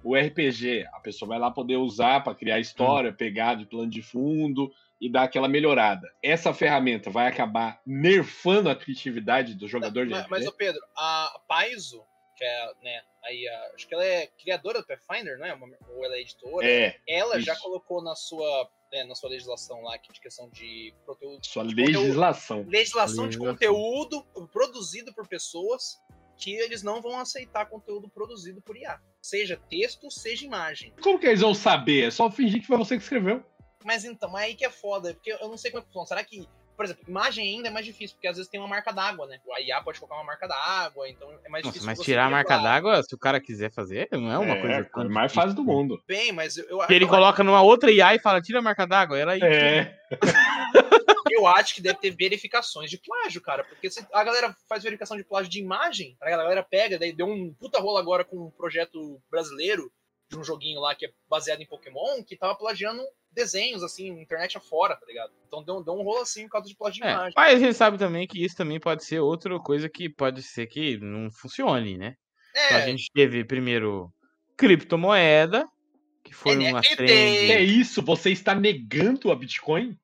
o RPG, a pessoa vai lá poder usar para criar história, pegar de plano de fundo e dar aquela melhorada. Essa ferramenta vai acabar nerfando a criatividade do jogador de RPG? mas, ô Pedro, a Paizo, que é, né, aí a- acho que ela é criadora do Pathfinder, não é? Uma- Ou ela é editora. É, ela já isso. colocou na sua, né, na sua legislação lá, que de questão de conteúdo, sua de conteúdo- legislação. legislação de Legislação. conteúdo produzido por pessoas que eles não vão aceitar conteúdo produzido por IA. Seja texto, seja imagem. Como que eles vão saber? É só fingir que foi você que escreveu. Mas então, é aí que é foda, porque eu não sei como é que funciona. Será que, por exemplo, imagem ainda é mais difícil, porque às vezes tem uma marca d'água, né? A IA pode colocar uma marca d'água, então é mais Nossa, difícil. mas tirar a marca d'água, se o cara quiser fazer, não é uma é, coisa a tão mais fácil do mundo. Bem, mas eu, eu, Que ele eu, coloca numa outra IA e fala, tira a marca d'água. Ela aí. É, eu acho que deve ter verificações de plágio, cara. Porque se a galera faz verificação de plágio de imagem, a galera pega, daí deu um puta rolo agora com um projeto brasileiro de um joguinho lá que é baseado em Pokémon, que tava plagiando desenhos, assim, internet afora, tá ligado? Então deu, deu um rolo assim por causa de plágio de É, imagem. mas a gente sabe também que isso também pode ser outra coisa que pode ser que não funcione, né? Então, a É, gente teve primeiro criptomoeda, que foi uma NFT. que trend. é isso? Você está negando a Bitcoin?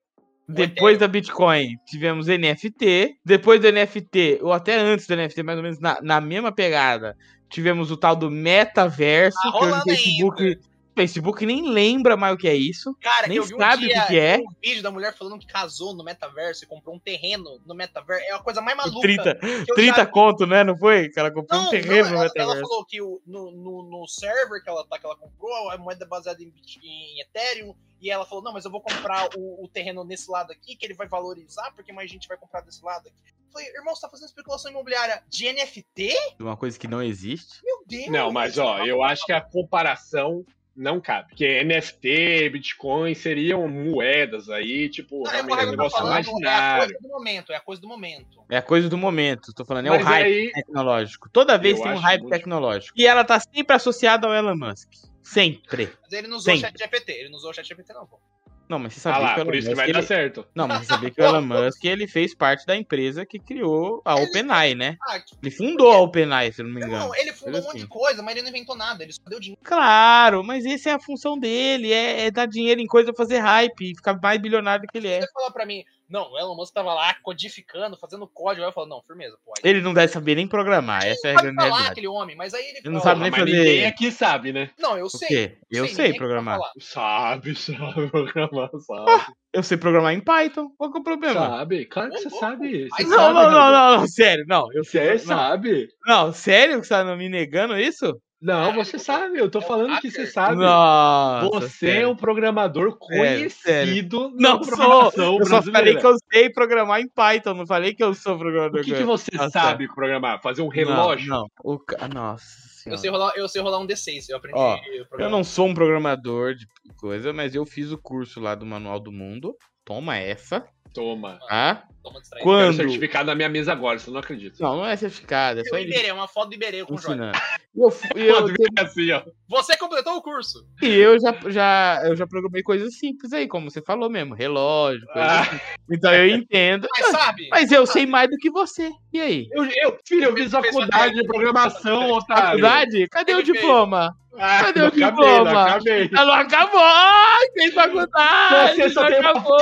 Depois da Bitcoin, tivemos NFT. Depois do NFT, ou até antes do NFT, mais ou menos na, na mesma pegada, tivemos o tal do metaverso, Tá que o Facebook, ainda. Facebook nem lembra mais o que é isso. Cara, Nem eu vi um sabe o dia que que é. um vídeo da mulher falando que casou no metaverso e comprou um terreno no metaverso. É a coisa mais maluca. 30, que eu 30 já- conto, né? Não foi? Que ela comprou Não, um terreno não, no ela, ela metaverso. falou que o- no, no, no server que ela, tá, que ela comprou, a moeda é baseada em, em Ethereum, e ela falou, não, mas eu vou comprar o, o terreno nesse lado aqui, que ele vai valorizar, porque mais gente vai comprar desse lado aqui. Eu falei, irmão, você tá fazendo especulação imobiliária de NFT? Uma coisa que não existe. Meu Deus! Não, mas ó, eu acho que a comparação não cabe. Porque NFT, Bitcoin seriam moedas aí, tipo, Não, é realmente o um negócio falando, é a imaginário. coisa do momento, é a coisa do momento. É a coisa do momento. Tô falando, é Mas o hype aí, tecnológico. Toda vez tem um hype muito tecnológico. E ela tá sempre associada ao Elon Musk. Sempre. Mas ele não usou o chat GPT, ele não usou o chat GPT não, pô. Não, mas você ah sabia lá, que o Elon por isso que Musk, vai dar ele... certo. Não, mas você sabia que o Elon Musk ele fez parte da empresa que criou a Ele- OpenAI, né? Ah, que- Ele fundou a OpenAI, se eu não me engano. não, ele fundou um Coisa monte de assim. coisa, mas ele não inventou nada, ele só deu dinheiro. Claro, mas essa é a função dele, é, é dar dinheiro em coisa, fazer hype e ficar mais bilionário do que ele é. Você falar pra mim, não, o Elon Musk tava lá codificando, fazendo código, aí eu falo, não, firmeza, pô. aí Ele não deve saber nem programar, essa é a grande falar realidade. aquele homem, mas aí ele Ele não fala, sabe nem fazer- ninguém aqui sabe, né? Não, eu O sei. quê? Eu sei que programar. Sabe, sabe programar, sabe. Eu sei programar em Python. Qual que é o problema? Sabe, claro que você sabe. Você Mas Não, sabe, não, não, não, não, sério, não. Eu Você não, sabe. Não, sério que você tá me negando isso? Não, você sabe. Eu tô É falando que você sabe. Nossa. Você é sério. um programador sério. conhecido Não na sou. Eu só falei que eu sei programar em Python, não falei que eu sou programador. O que, que você Nossa. sabe programar? Fazer um relógio? Não, não. O ca- Nossa Eu sei, rolar, eu sei rolar um D6, eu aprendi. Ó, Eu não sou um programador de coisa, mas eu fiz o curso lá do Manual do Mundo. Toma essa, Toma. tá? Distraído. Quero Quando. certificado na minha mesa agora, você não acredita. Não, não é certificado, é só ele Iberê, uma foto do Iberê com o Jorge. eu, eu, Pode ver assim, ó. Você completou o curso. e eu já, já, eu já programei coisas simples aí, como você falou mesmo, relógio, coisa Ah. assim. Então eu entendo. Mas sabe? Mas eu sei mais do que você. E aí? Eu, eu, filho, eu fiz faculdade de programação, otário. Faculdade? Cadê o diploma? Ah, Cadê não o acabei, diploma? não acabei. Ela não acabou! Ai, fez faculdade! Você só tem uma acabou!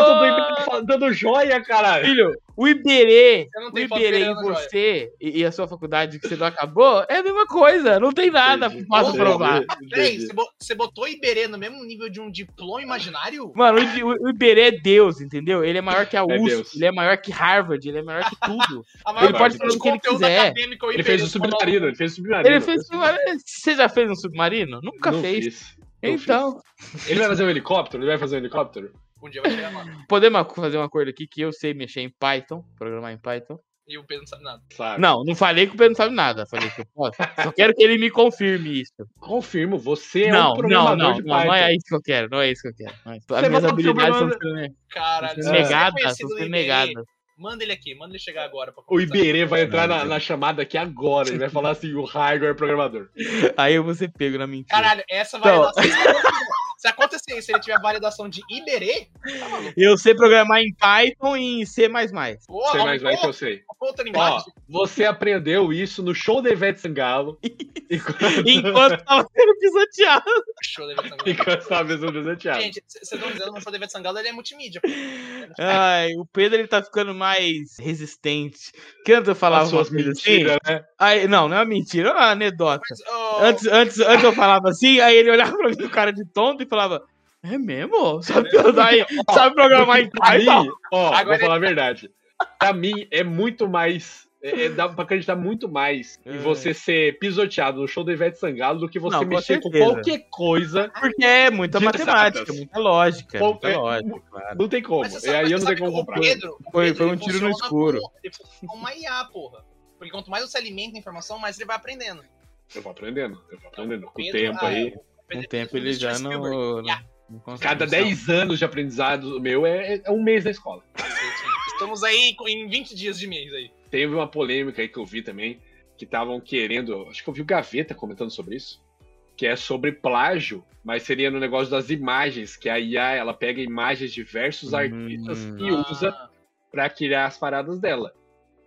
foto do dando joia, caralho. Filho, o Iberê, o Iberê e dando joia. você e, e a sua faculdade que você não acabou é a mesma coisa. Não tem nada fácil Entendi. provar. Peraí, você bo- você botou Iberê no mesmo nível de um diploma imaginário? Mano, o o Iberê é Deus, entendeu? Ele é maior que a É USP, Deus. ele é maior que Harvard, ele é maior que tudo. Ele pode fazer o que ele quiser. acadêmico é o Ele fez o submarino, ele fez o submarino. Ele fez submarino. Você já fez um submarino? Nunca Não fez. fiz. Então, Ele vai fazer um helicóptero? Ele vai fazer um helicóptero? Um dia vai chegar lá. podemos fazer um acordo aqui que eu sei mexer em Python, programar em Python. E o Pedro não sabe nada. Sabe? Não, não falei que o Pedro não sabe nada. Falei que eu posso. Só quero que ele me confirme isso. Confirmo, você é não, um não, programador não, de não, Python. não é isso que eu quero. Não é isso que eu quero. Não é. As Você minhas habilidades são sendo Caralho, é negadas, do sendo negadas. Manda ele aqui, manda ele chegar agora. Pra O. Iberê vai entrar na, na chamada aqui agora. Ele vai falar assim: o Raigor é programador. Aí eu vou ser pego na mentira. Caralho, essa Então. Se acontecer isso, se ele tiver validação de Iberê, tá. Eu sei programar em Python e em C++. Que aumentou eu sei. outra Ó, você aprendeu isso no show da Ivete Sangalo. enquanto, Enquanto tava sendo pisoteado. Show David Sangalo. enquanto estava fazendo desafiado. Gente, c- vocês estão dizendo que o show David Sangalo ele é multimídia. pô. Ai, o Pedro ele tá ficando mais resistente. Que antes eu falava As suas uma mentiras, assim. né? Aí, não, não é mentira, é uma anedota. Mas, ô, Antes, antes, antes eu falava assim, aí ele olhava pra mim com cara de tonto e falava: É mesmo? Sabe, daí, sabe programar em Python? ó, Agora vou falar a verdade. Pra mim, é muito mais. É, é, dá pra acreditar muito mais em É. você ser pisoteado no show da Ivete Sangalo do que você Não, com mexer com, certeza. qualquer coisa. Porque é muita matemática, exatas. muita lógica. Pô, Muita é, lógica, claro. Não tem como. E sabe- aí eu não tenho como comprar. Pedro, o Foi- Pedro, foi um tiro no escuro. como uma IA, porra. Porque quanto mais você alimenta a informação, mais ele vai aprendendo. Eu vou aprendendo, eu vou aprendendo. Com o tempo ah, aí. o Com o tempo é ele já não. Cada 10 anos de aprendizado meu é, é um mês na escola. Estamos aí com- em 20 dias de mês aí. Teve uma polêmica aí que eu vi também, que estavam querendo. Acho que eu vi o Gaveta comentando sobre isso. Que é sobre plágio, mas seria no negócio das imagens, que a IA ela pega imagens de diversos Hum. artistas e usa Ah, pra criar as paradas dela.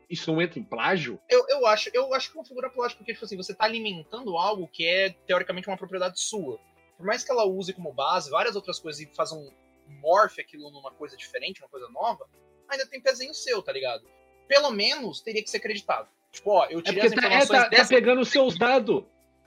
Isso não entra em plágio? eu, eu acho, eu acho que configura plástico, porque tipo assim, você tá alimentando algo que é teoricamente uma propriedade sua. Por mais que ela use como base várias outras coisas e faça um morph aquilo numa coisa diferente, uma coisa nova, ainda tem pezinho seu, tá ligado? Pelo menos teria que ser acreditado. Tipo, ó, eu É tirei porque as tá, é, informações tá- tá dessa. pegando os seus dados.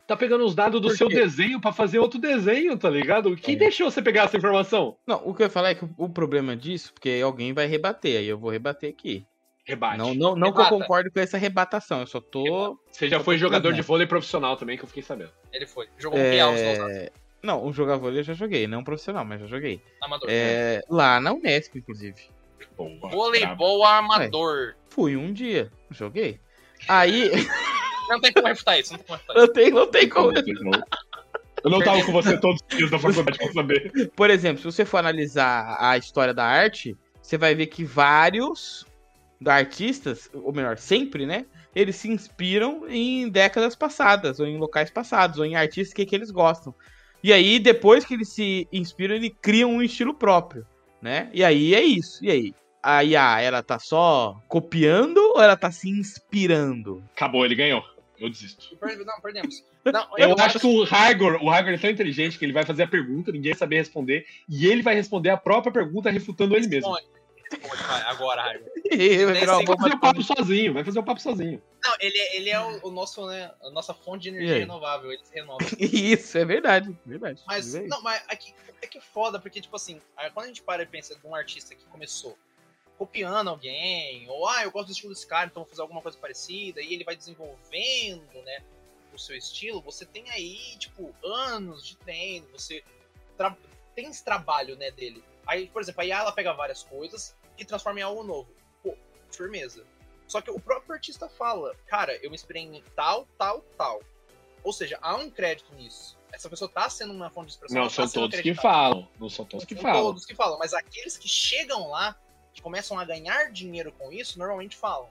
Tá pegando os dados do seu desenho pra fazer outro desenho, tá ligado? Quem É. deixou você pegar essa informação? Não, o que eu ia falar é que o- o problema disso, porque alguém vai rebater, aí eu vou rebater aqui. Rebate. Não, não, não que eu concordo com essa rebatação, eu só tô. Você já foi jogador de vôlei profissional também, que eu fiquei sabendo. Ele foi. Jogou um piau É... Não, o jogar vôlei eu já joguei, não profissional, mas já joguei. amador. É... Lá na Unesp, inclusive. Boa, Voleibol amador. Fui um dia, joguei. Aí, Não tem como refutar isso, não tem como refutar não tem, não tem como. Eu não tava com você todos os dias da faculdade pra saber. Por exemplo, se você for analisar a história da arte, você vai ver que vários artistas, ou melhor, sempre, né? Eles se inspiram em décadas passadas, ou em locais passados, ou em artistas que, que eles gostam. E aí, depois que eles se inspiram, eles criam um estilo próprio, né? E aí é isso. E aí? A IA, ela tá só copiando ou ela tá se inspirando? Acabou, ele ganhou. Eu desisto. Não, perdemos. Não, Eu acho que o Hagor, o Hagor é tão inteligente que ele vai fazer a pergunta, ninguém vai saber responder, e ele vai responder a própria pergunta refutando ele mesmo. Agora, Raigo. Vai virar uma Vai Vai bomba fazer o papo sozinho, vai fazer o papo sozinho. Não, ele, é- ele é o, o nosso, né, a nossa fonte de energia aí? renovável, ele se renova. Isso, é verdade, verdade. Mas, É não, mas aqui, é que foda, porque, tipo assim, aí quando a gente para e pensa de um artista que começou copiando alguém, ou, ah, eu gosto do estilo desse cara, então vou fazer alguma coisa parecida, e ele vai desenvolvendo, né, o seu estilo, você tem aí, tipo, anos de treino, você tra- tem esse trabalho, né, dele. Aí, por exemplo, a IA, ela pega várias coisas e transforma em algo novo. Firmeza. Só que o próprio artista fala, cara, eu me inspirei em tal, tal, tal. Ou seja, há um crédito nisso. Essa pessoa tá sendo uma fonte de expressão. Não são tá todos que falam. Não são todos que Não falam. todos que falam, mas aqueles que chegam lá, que começam a ganhar dinheiro com isso, normalmente falam.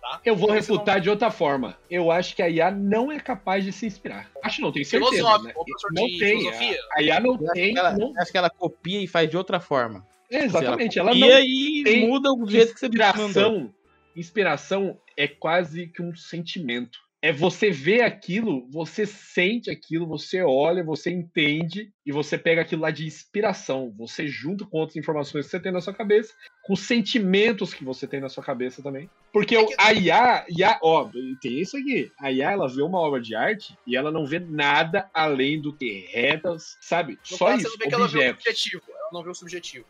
Tá? Eu vou Então, refutar de outra forma. Eu acho que a IA não é capaz de se inspirar. Acho não, tenho não... certeza. Filosófico, né? ô, professor Não de tem. filosofia. A, IA não acho tem. não- acho que ela copia e faz de outra forma. É, exatamente. Ela Ela não e tem muda o jeito que você mandou. inspiração. Inspiração é quase que um sentimento. É você ver aquilo, você sente aquilo, você olha, você entende e você pega aquilo lá de inspiração. Você junta com outras informações que você tem na sua cabeça, com os sentimentos que você tem na sua cabeça também. Porque É que- a IA, IA, ó, tem isso aqui. A IA, ela vê uma obra de arte e ela não vê nada além do que retas, sabe? No Só caso, isso, você não vê que ela vê o objetos. subjetivo. Ela não vê o subjetivo.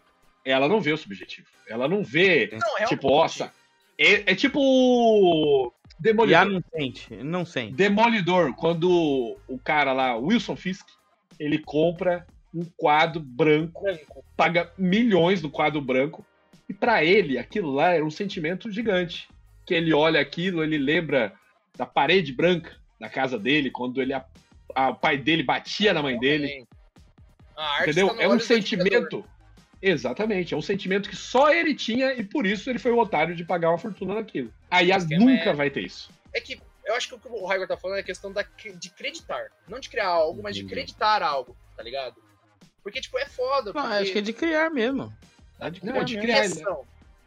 Ela não vê o subjetivo. Ela não vê Não, realmente. Tipo, nossa, é, é tipo Demolidor. não sente, não sente. Demolidor, quando o cara lá, Wilson Fisk, ele compra um quadro branco, paga milhões do quadro branco, e pra ele aquilo lá é um sentimento gigante. Que ele olha aquilo, ele lembra da parede branca da casa dele, quando ele a- a- o pai dele batia na mãe dele. A arte Entendeu? tá no É um sentimento. Exatamente. É um sentimento que só ele tinha e por isso ele foi o otário de pagar uma fortuna naquilo. A IA esquema nunca é- vai ter isso. É que eu acho que o que o Raigor tá falando é a questão da, de acreditar. Não de criar algo, mas de acreditar algo, tá ligado? Porque, tipo, é foda. Não, porque... acho que é de criar mesmo. É de Não, criar, de é criar, né? Questão.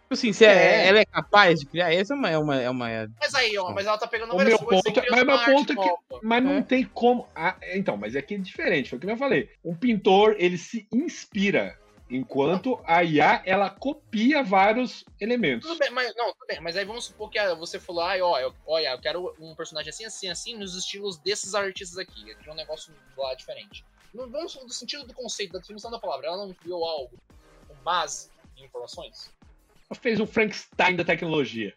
Tipo assim, se é- É. ela é capaz de criar, essa é uma. É uma, é uma Mas aí, ó, mas ela tá pegando O meu ponto- criando mas meu ponto é que- nova. Mas não É. tem como. Ah, então, mas é que é diferente, foi o que eu falei. Um pintor, ele se inspira, enquanto a IA, ela copia vários elementos. Tudo bem, mas não, tudo bem, mas aí vamos supor que você falou, ah, ó, eu, olha, eu quero um personagem assim, assim, assim, nos estilos desses artistas aqui. Queria um negócio lá diferente. Não vamos do sentido do conceito, da definição da palavra. Ela não criou algo com base em informações. Ela fez um Frankenstein da tecnologia.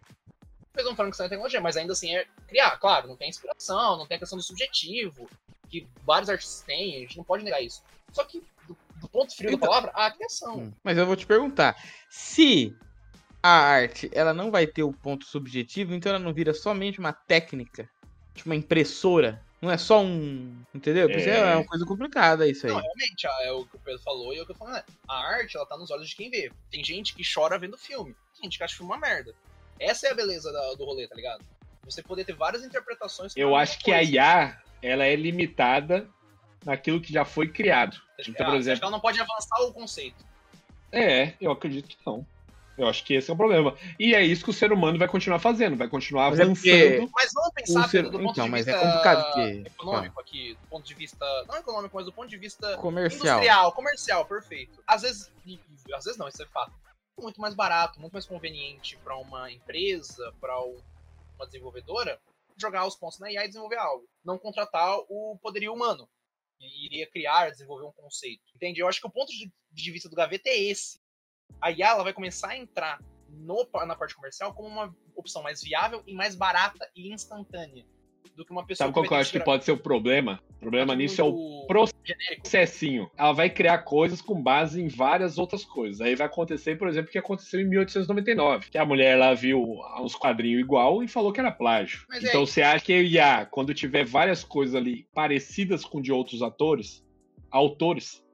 Fez um Frankenstein tecnologia, mas ainda assim é criar, claro, não tem inspiração, não tem a questão do subjetivo, que vários artistas têm, a gente não pode negar isso. Só que, do, ponto frio Então- da palavra, a criação. Hum, Mas eu vou te perguntar: se a arte ela não vai ter o ponto subjetivo, então ela não vira somente uma técnica, tipo uma impressora. Não é só um. Entendeu? Porque É. é uma coisa complicada isso aí. Não, realmente, ah, é o que o Pedro falou e é o que eu falo, né? A arte, ela tá nos olhos de quem vê. Tem gente que chora vendo filme. Tem gente que acha filme uma merda. Essa é a beleza da- do rolê, tá ligado? Você poder ter várias interpretações. Eu acho que a coisa. IA, ela é limitada naquilo que já foi criado. Então, por exemplo, que ela não pode avançar o conceito. É, eu acredito que não. Eu acho que esse é o problema. E é isso que o ser humano vai continuar fazendo, vai continuar Mas é avançando. porque- Mas vamos pensar ser- Pedro, do ponto então, de mas é vista complicado porque- econômico aqui, do ponto de vista. Não econômico, mas do ponto de vista Comercial. industrial, comercial, perfeito. Às vezes, às vezes não, isso é fato. Muito mais barato, muito mais conveniente para uma empresa, para uma desenvolvedora, jogar os pontos na IA e desenvolver algo. Não contratar o poderio humano. E iria criar, desenvolver um conceito. Entende? Eu acho que o ponto de, vista do Gaveta é esse. A ela vai começar a entrar no, na parte comercial como uma opção mais viável e mais barata e instantânea do que uma pessoa Sabe qual que eu acho que pode ser o problema? O problema nisso é o processinho. Ela vai criar coisas com base em várias outras coisas. Aí vai acontecer, por exemplo, o que aconteceu em 1899, que a mulher lá viu uns quadrinhos igual e falou que era plágio. Mas é então aí- você acha que a IA, quando tiver várias coisas ali parecidas com de outros atores, autores,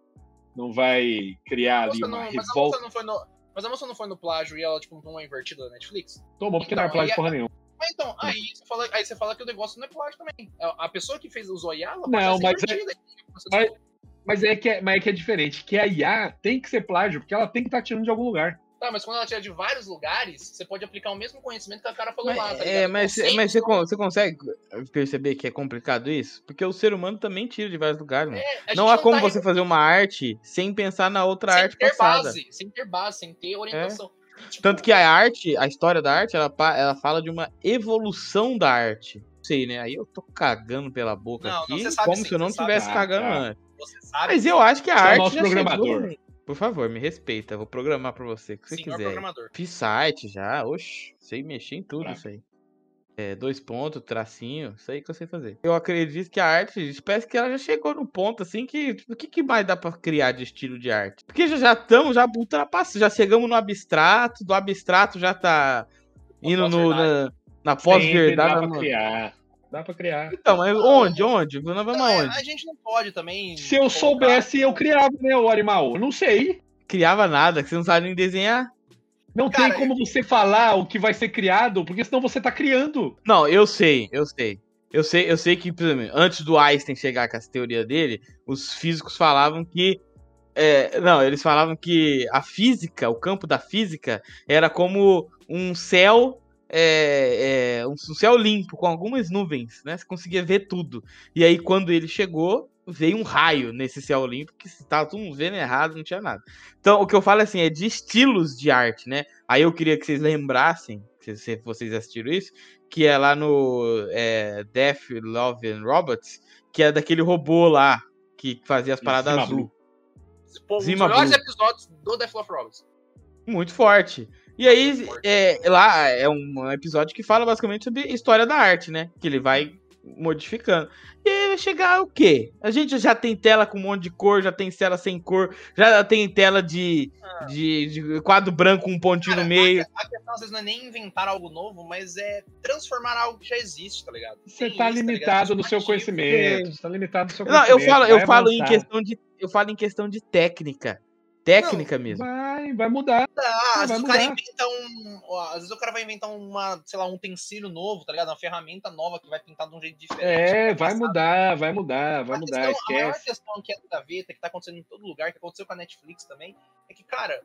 não vai criar A ali uma não- mas a moça revolta? não foi no. Mas a moça não foi no plágio e ela, tipo, não é invertida da Netflix? Tomou porque não é Então, plágio aí- porra nenhuma. Mas então, aí você, fala, aí você fala que o negócio não é plágio também. A a pessoa que fez usou a IA, ela pode Não, ser mas é- mas- Mas é, que é, mas é que é diferente, que a IA tem que ser plágio, porque ela tem que estar tirando de algum lugar. Tá, mas quando ela tira de vários lugares, você pode aplicar o mesmo conhecimento que a cara falou Mas, lá, tá é, mas, mas você, con- você consegue perceber que é complicado isso? Porque o ser humano também tira de vários lugares, mano. é, Não há como tá você fazer uma arte sem pensar na outra sem arte ter passada. base, sem ter base, sem ter orientação. Tipo, Tanto que a arte, a história da arte, ela, pa- ela fala de uma evolução da arte. Sei, né? Aí eu tô cagando pela boca Não, não, aqui, você sabe como sim, se eu não estivesse Ah, cagando tá. antes. você sabe. Mas eu acho que a é o arte. nosso já chegou programador. no- Por favor, me respeita. Vou programar pra você, o que você Senhor quiser. programador. Fiz site já, oxe, sei mexer em tudo Tá. isso aí. É, dois pontos, tracinho, isso aí que eu sei fazer. Eu acredito que a arte, parece que ela já chegou no ponto assim que. O que, que mais dá pra criar de estilo de arte? Porque já já estamos, já ultrapassando, já chegamos no abstrato, do abstrato já tá indo no, na, na pós-verdade. Dá pra mano. criar. Dá pra criar. Então, mas onde? Onde? Nós vamos é, aonde? a gente não pode também. Se eu colocar- soubesse, eu criava, né, o animal? Eu não sei. Criava nada, que você não sabe nem desenhar. Não Cara, tem como você falar o que vai ser criado, porque senão você tá criando. Não, eu sei, eu sei. Eu sei, eu sei que, por exemplo, antes do Einstein chegar com essa teoria dele, os físicos falavam que. é, não, eles falavam que a física, o campo da física, era como um céu. é, é, um céu limpo, com algumas nuvens, né? Você conseguia ver tudo. E aí, quando ele chegou, veio um raio nesse céu limpo, que estava mundo vendo errado, não tinha nada. Então, o que eu falo assim, é de estilos de arte, né? Aí eu queria que vocês lembrassem, se se vocês assistiram isso, que é lá no é, Death, Love and Robots, que é daquele robô lá, que fazia as paradas Zima azul. Blue. Pô, um dos Zima melhores Blue. episódios do Death Love Robots. Muito forte. E aí, é, lá é um episódio que fala basicamente sobre história da arte, né? Que ele vai modificando. E aí vai chegar o quê? A gente já tem tela com um monte de cor, já tem tela sem cor, já tem tela de, Ah. de, de quadro branco com um pontinho Cara, no meio. A questão às vezes não é nem inventar algo novo, mas é transformar algo que já existe, tá ligado? Você tá isso, limitado no seu conhecimento. Você tá limitado no seu Não, conhecimento. eu falo, eu falo em questão de eu falo em questão de técnica. Técnica mesmo. Vai, vai mudar. Ah, às vai vezes o cara mudar. inventa um. ó, Às vezes o cara vai inventar uma, sei lá, um utensílio novo, tá ligado? Uma ferramenta nova que vai pintar de um jeito diferente. É, vai mudar, vai mudar, vai A mudar, questão- A maior esquece. questão que é da gaveta, que tá acontecendo em todo lugar, que aconteceu com a Netflix também, é que, cara,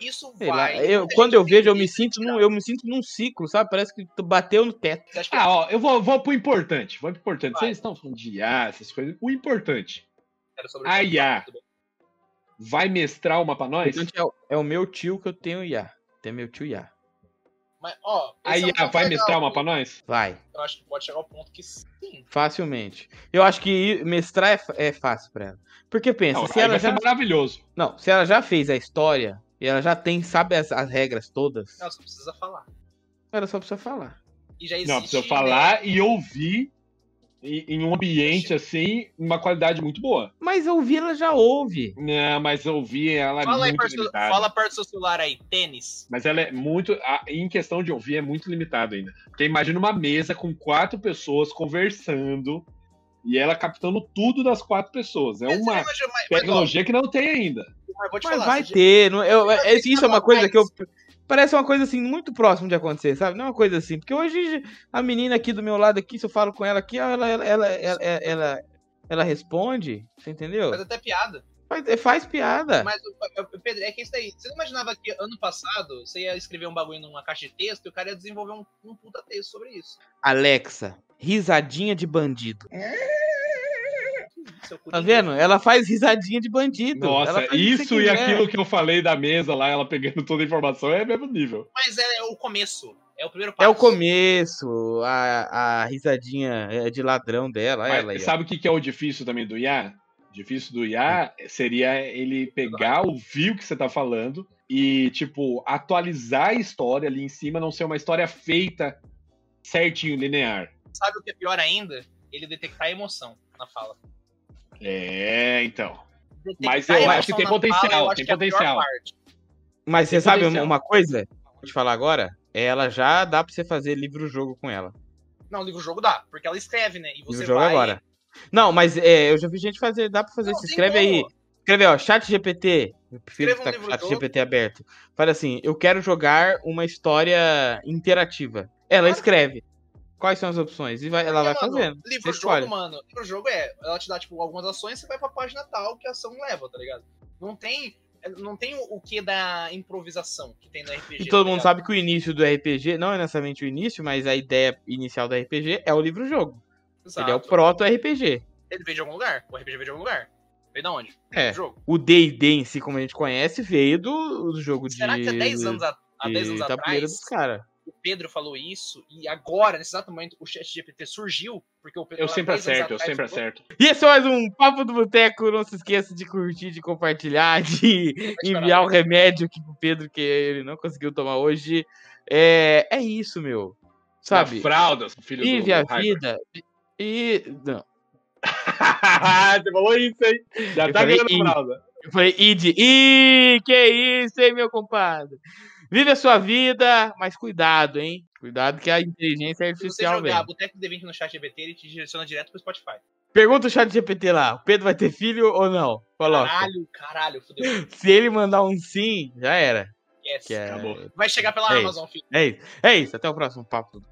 isso Sei lá, vai. eu, quando eu vejo, eu me sinto num, eu me sinto num ciclo, sabe? Parece que tu bateu no teto. Ah, ó, eu vou, vou pro importante. Vou pro importante. Vai. Vocês estão falando de IA, essas coisas. O importante. era sobre Ah, isso? IA. Vai mestrar uma pra nós? Então, é, o- é o meu tio que eu tenho IA. Tem meu tio IA. Mas, ó, A esse é ponto vai legal. mestrar uma pra nós? Vai. Eu acho que pode chegar ao ponto que sim. Facilmente. Eu acho que mestrar é, é fácil pra ela. Porque pensa, Não, se aí ela já. maravilhoso. Não, se ela já fez a história e ela já tem, sabe as, as regras todas, Não, você precisa falar. ela só precisa falar. E já existe. Não, precisa né, falar e ouvir em, em um ambiente assim, uma qualidade muito boa. Mas ouvir ela já ouve. Não, mas ouvir ela é Fala aí muito perto, do- limitada. fala perto do seu celular aí, tênis. Mas ela é muito. a- Em questão de ouvir, é muito limitado ainda. Porque imagina uma mesa com quatro pessoas conversando e ela captando tudo das quatro pessoas. É Mas uma você imagina- mas- mas, ó, tecnologia que não tem ainda. mas vou te Mas falar, vai ter. Não, eu, é- Mas isso é uma coisa que eu. Parece uma coisa assim, muito próximo de acontecer, sabe? Não é uma coisa assim. Porque hoje a menina aqui do meu lado aqui, se eu falo com ela aqui, ela, ela, ela, ela, ela, ela responde, você entendeu? Faz até piada. Faz, faz piada. Mas, o- Pedro, é que isso aí. Você não imaginava que ano passado você ia escrever um bagulho numa caixa de texto e o cara ia desenvolver um, um puta texto sobre isso? Alexa, risadinha de bandido. Cu Tá vendo? Ela faz risadinha de bandido. Nossa, isso e quiser. aquilo que eu falei da mesa lá, ela pegando toda a informação, é mesmo nível. Mas é, o começo. É o primeiro passo. É o começo, a, a risadinha é de ladrão dela. Mas ela sabe o que que é o difícil também do IA? O difícil do IA seria ele pegar, ouvir o que você tá falando e, tipo, atualizar a história ali em cima, não ser uma história feita certinho, linear. Sabe o que é pior ainda? Ele detectar a emoção na fala. É, então. Mas eu acho que tem potencial, tem é potencial. Mas você Tem sabe potencial. uma coisa? Vou te falar agora. Ela já dá pra você fazer livro-jogo com ela. Não, livro-jogo dá, porque ela escreve, né? E você Livro-jogo vai... agora. Não, mas é, eu já vi gente fazer, dá pra fazer. Não, escreve aí. como. Escreve, ó, chat GPT. Eu prefiro Escreva um que tá com o chat. GPT aberto. Fala assim, eu quero jogar uma história interativa. Ela Claro. escreve. Quais são as opções? E vai, ela vai Porque, mano, fazendo. Livro-jogo, mano. Livro-jogo é. Ela te dá, tipo, algumas ações, você vai pra página tal que a ação leva, tá ligado? Não tem. Não tem o, o que da improvisação que tem no RPG. E todo tá mundo sabe que o início do RPG, não é necessariamente o início, mas a ideia inicial do RPG é o livro-jogo. Ele é o proto-RPG. Ele veio de algum lugar. O RPG veio de algum lugar. Veio da onde? É. O D&D em si, como a gente conhece, veio do, do jogo de... Será que há 10 anos, a, há 10 anos de atrás dos caras. O Pedro falou isso e agora, nesse exato momento, o chat GPT surgiu? Porque o Pedro Eu sempre 10 anos acerto, eu sempre acerto. E esse é mais um Papo do Boteco. Não se esqueça de curtir, de compartilhar, de enviar o vai remédio aqui pro Pedro, que ele não conseguiu tomar hoje. É, é isso, meu. Sabe? Fralda, filho Vive do a Hyper. vida. E. Não. Você falou isso, hein? Já Eu tá ganhando fralda. Eu falei, id. Ih, que isso, hein, meu compadre? Vive a sua vida, mas cuidado, hein? Cuidado que a inteligência Se você artificial vem. jogar Boteco D20 no chat GPT, ele te direciona direto pro Spotify. Pergunta o chat GPT lá. O Pedro vai ter filho ou não? Coloca. Caralho, caralho, fudeu. Se ele mandar um sim, já era. Yes. Que é... Acabou. Vai chegar pela É Amazon, filho. É isso. É isso. Até o próximo papo.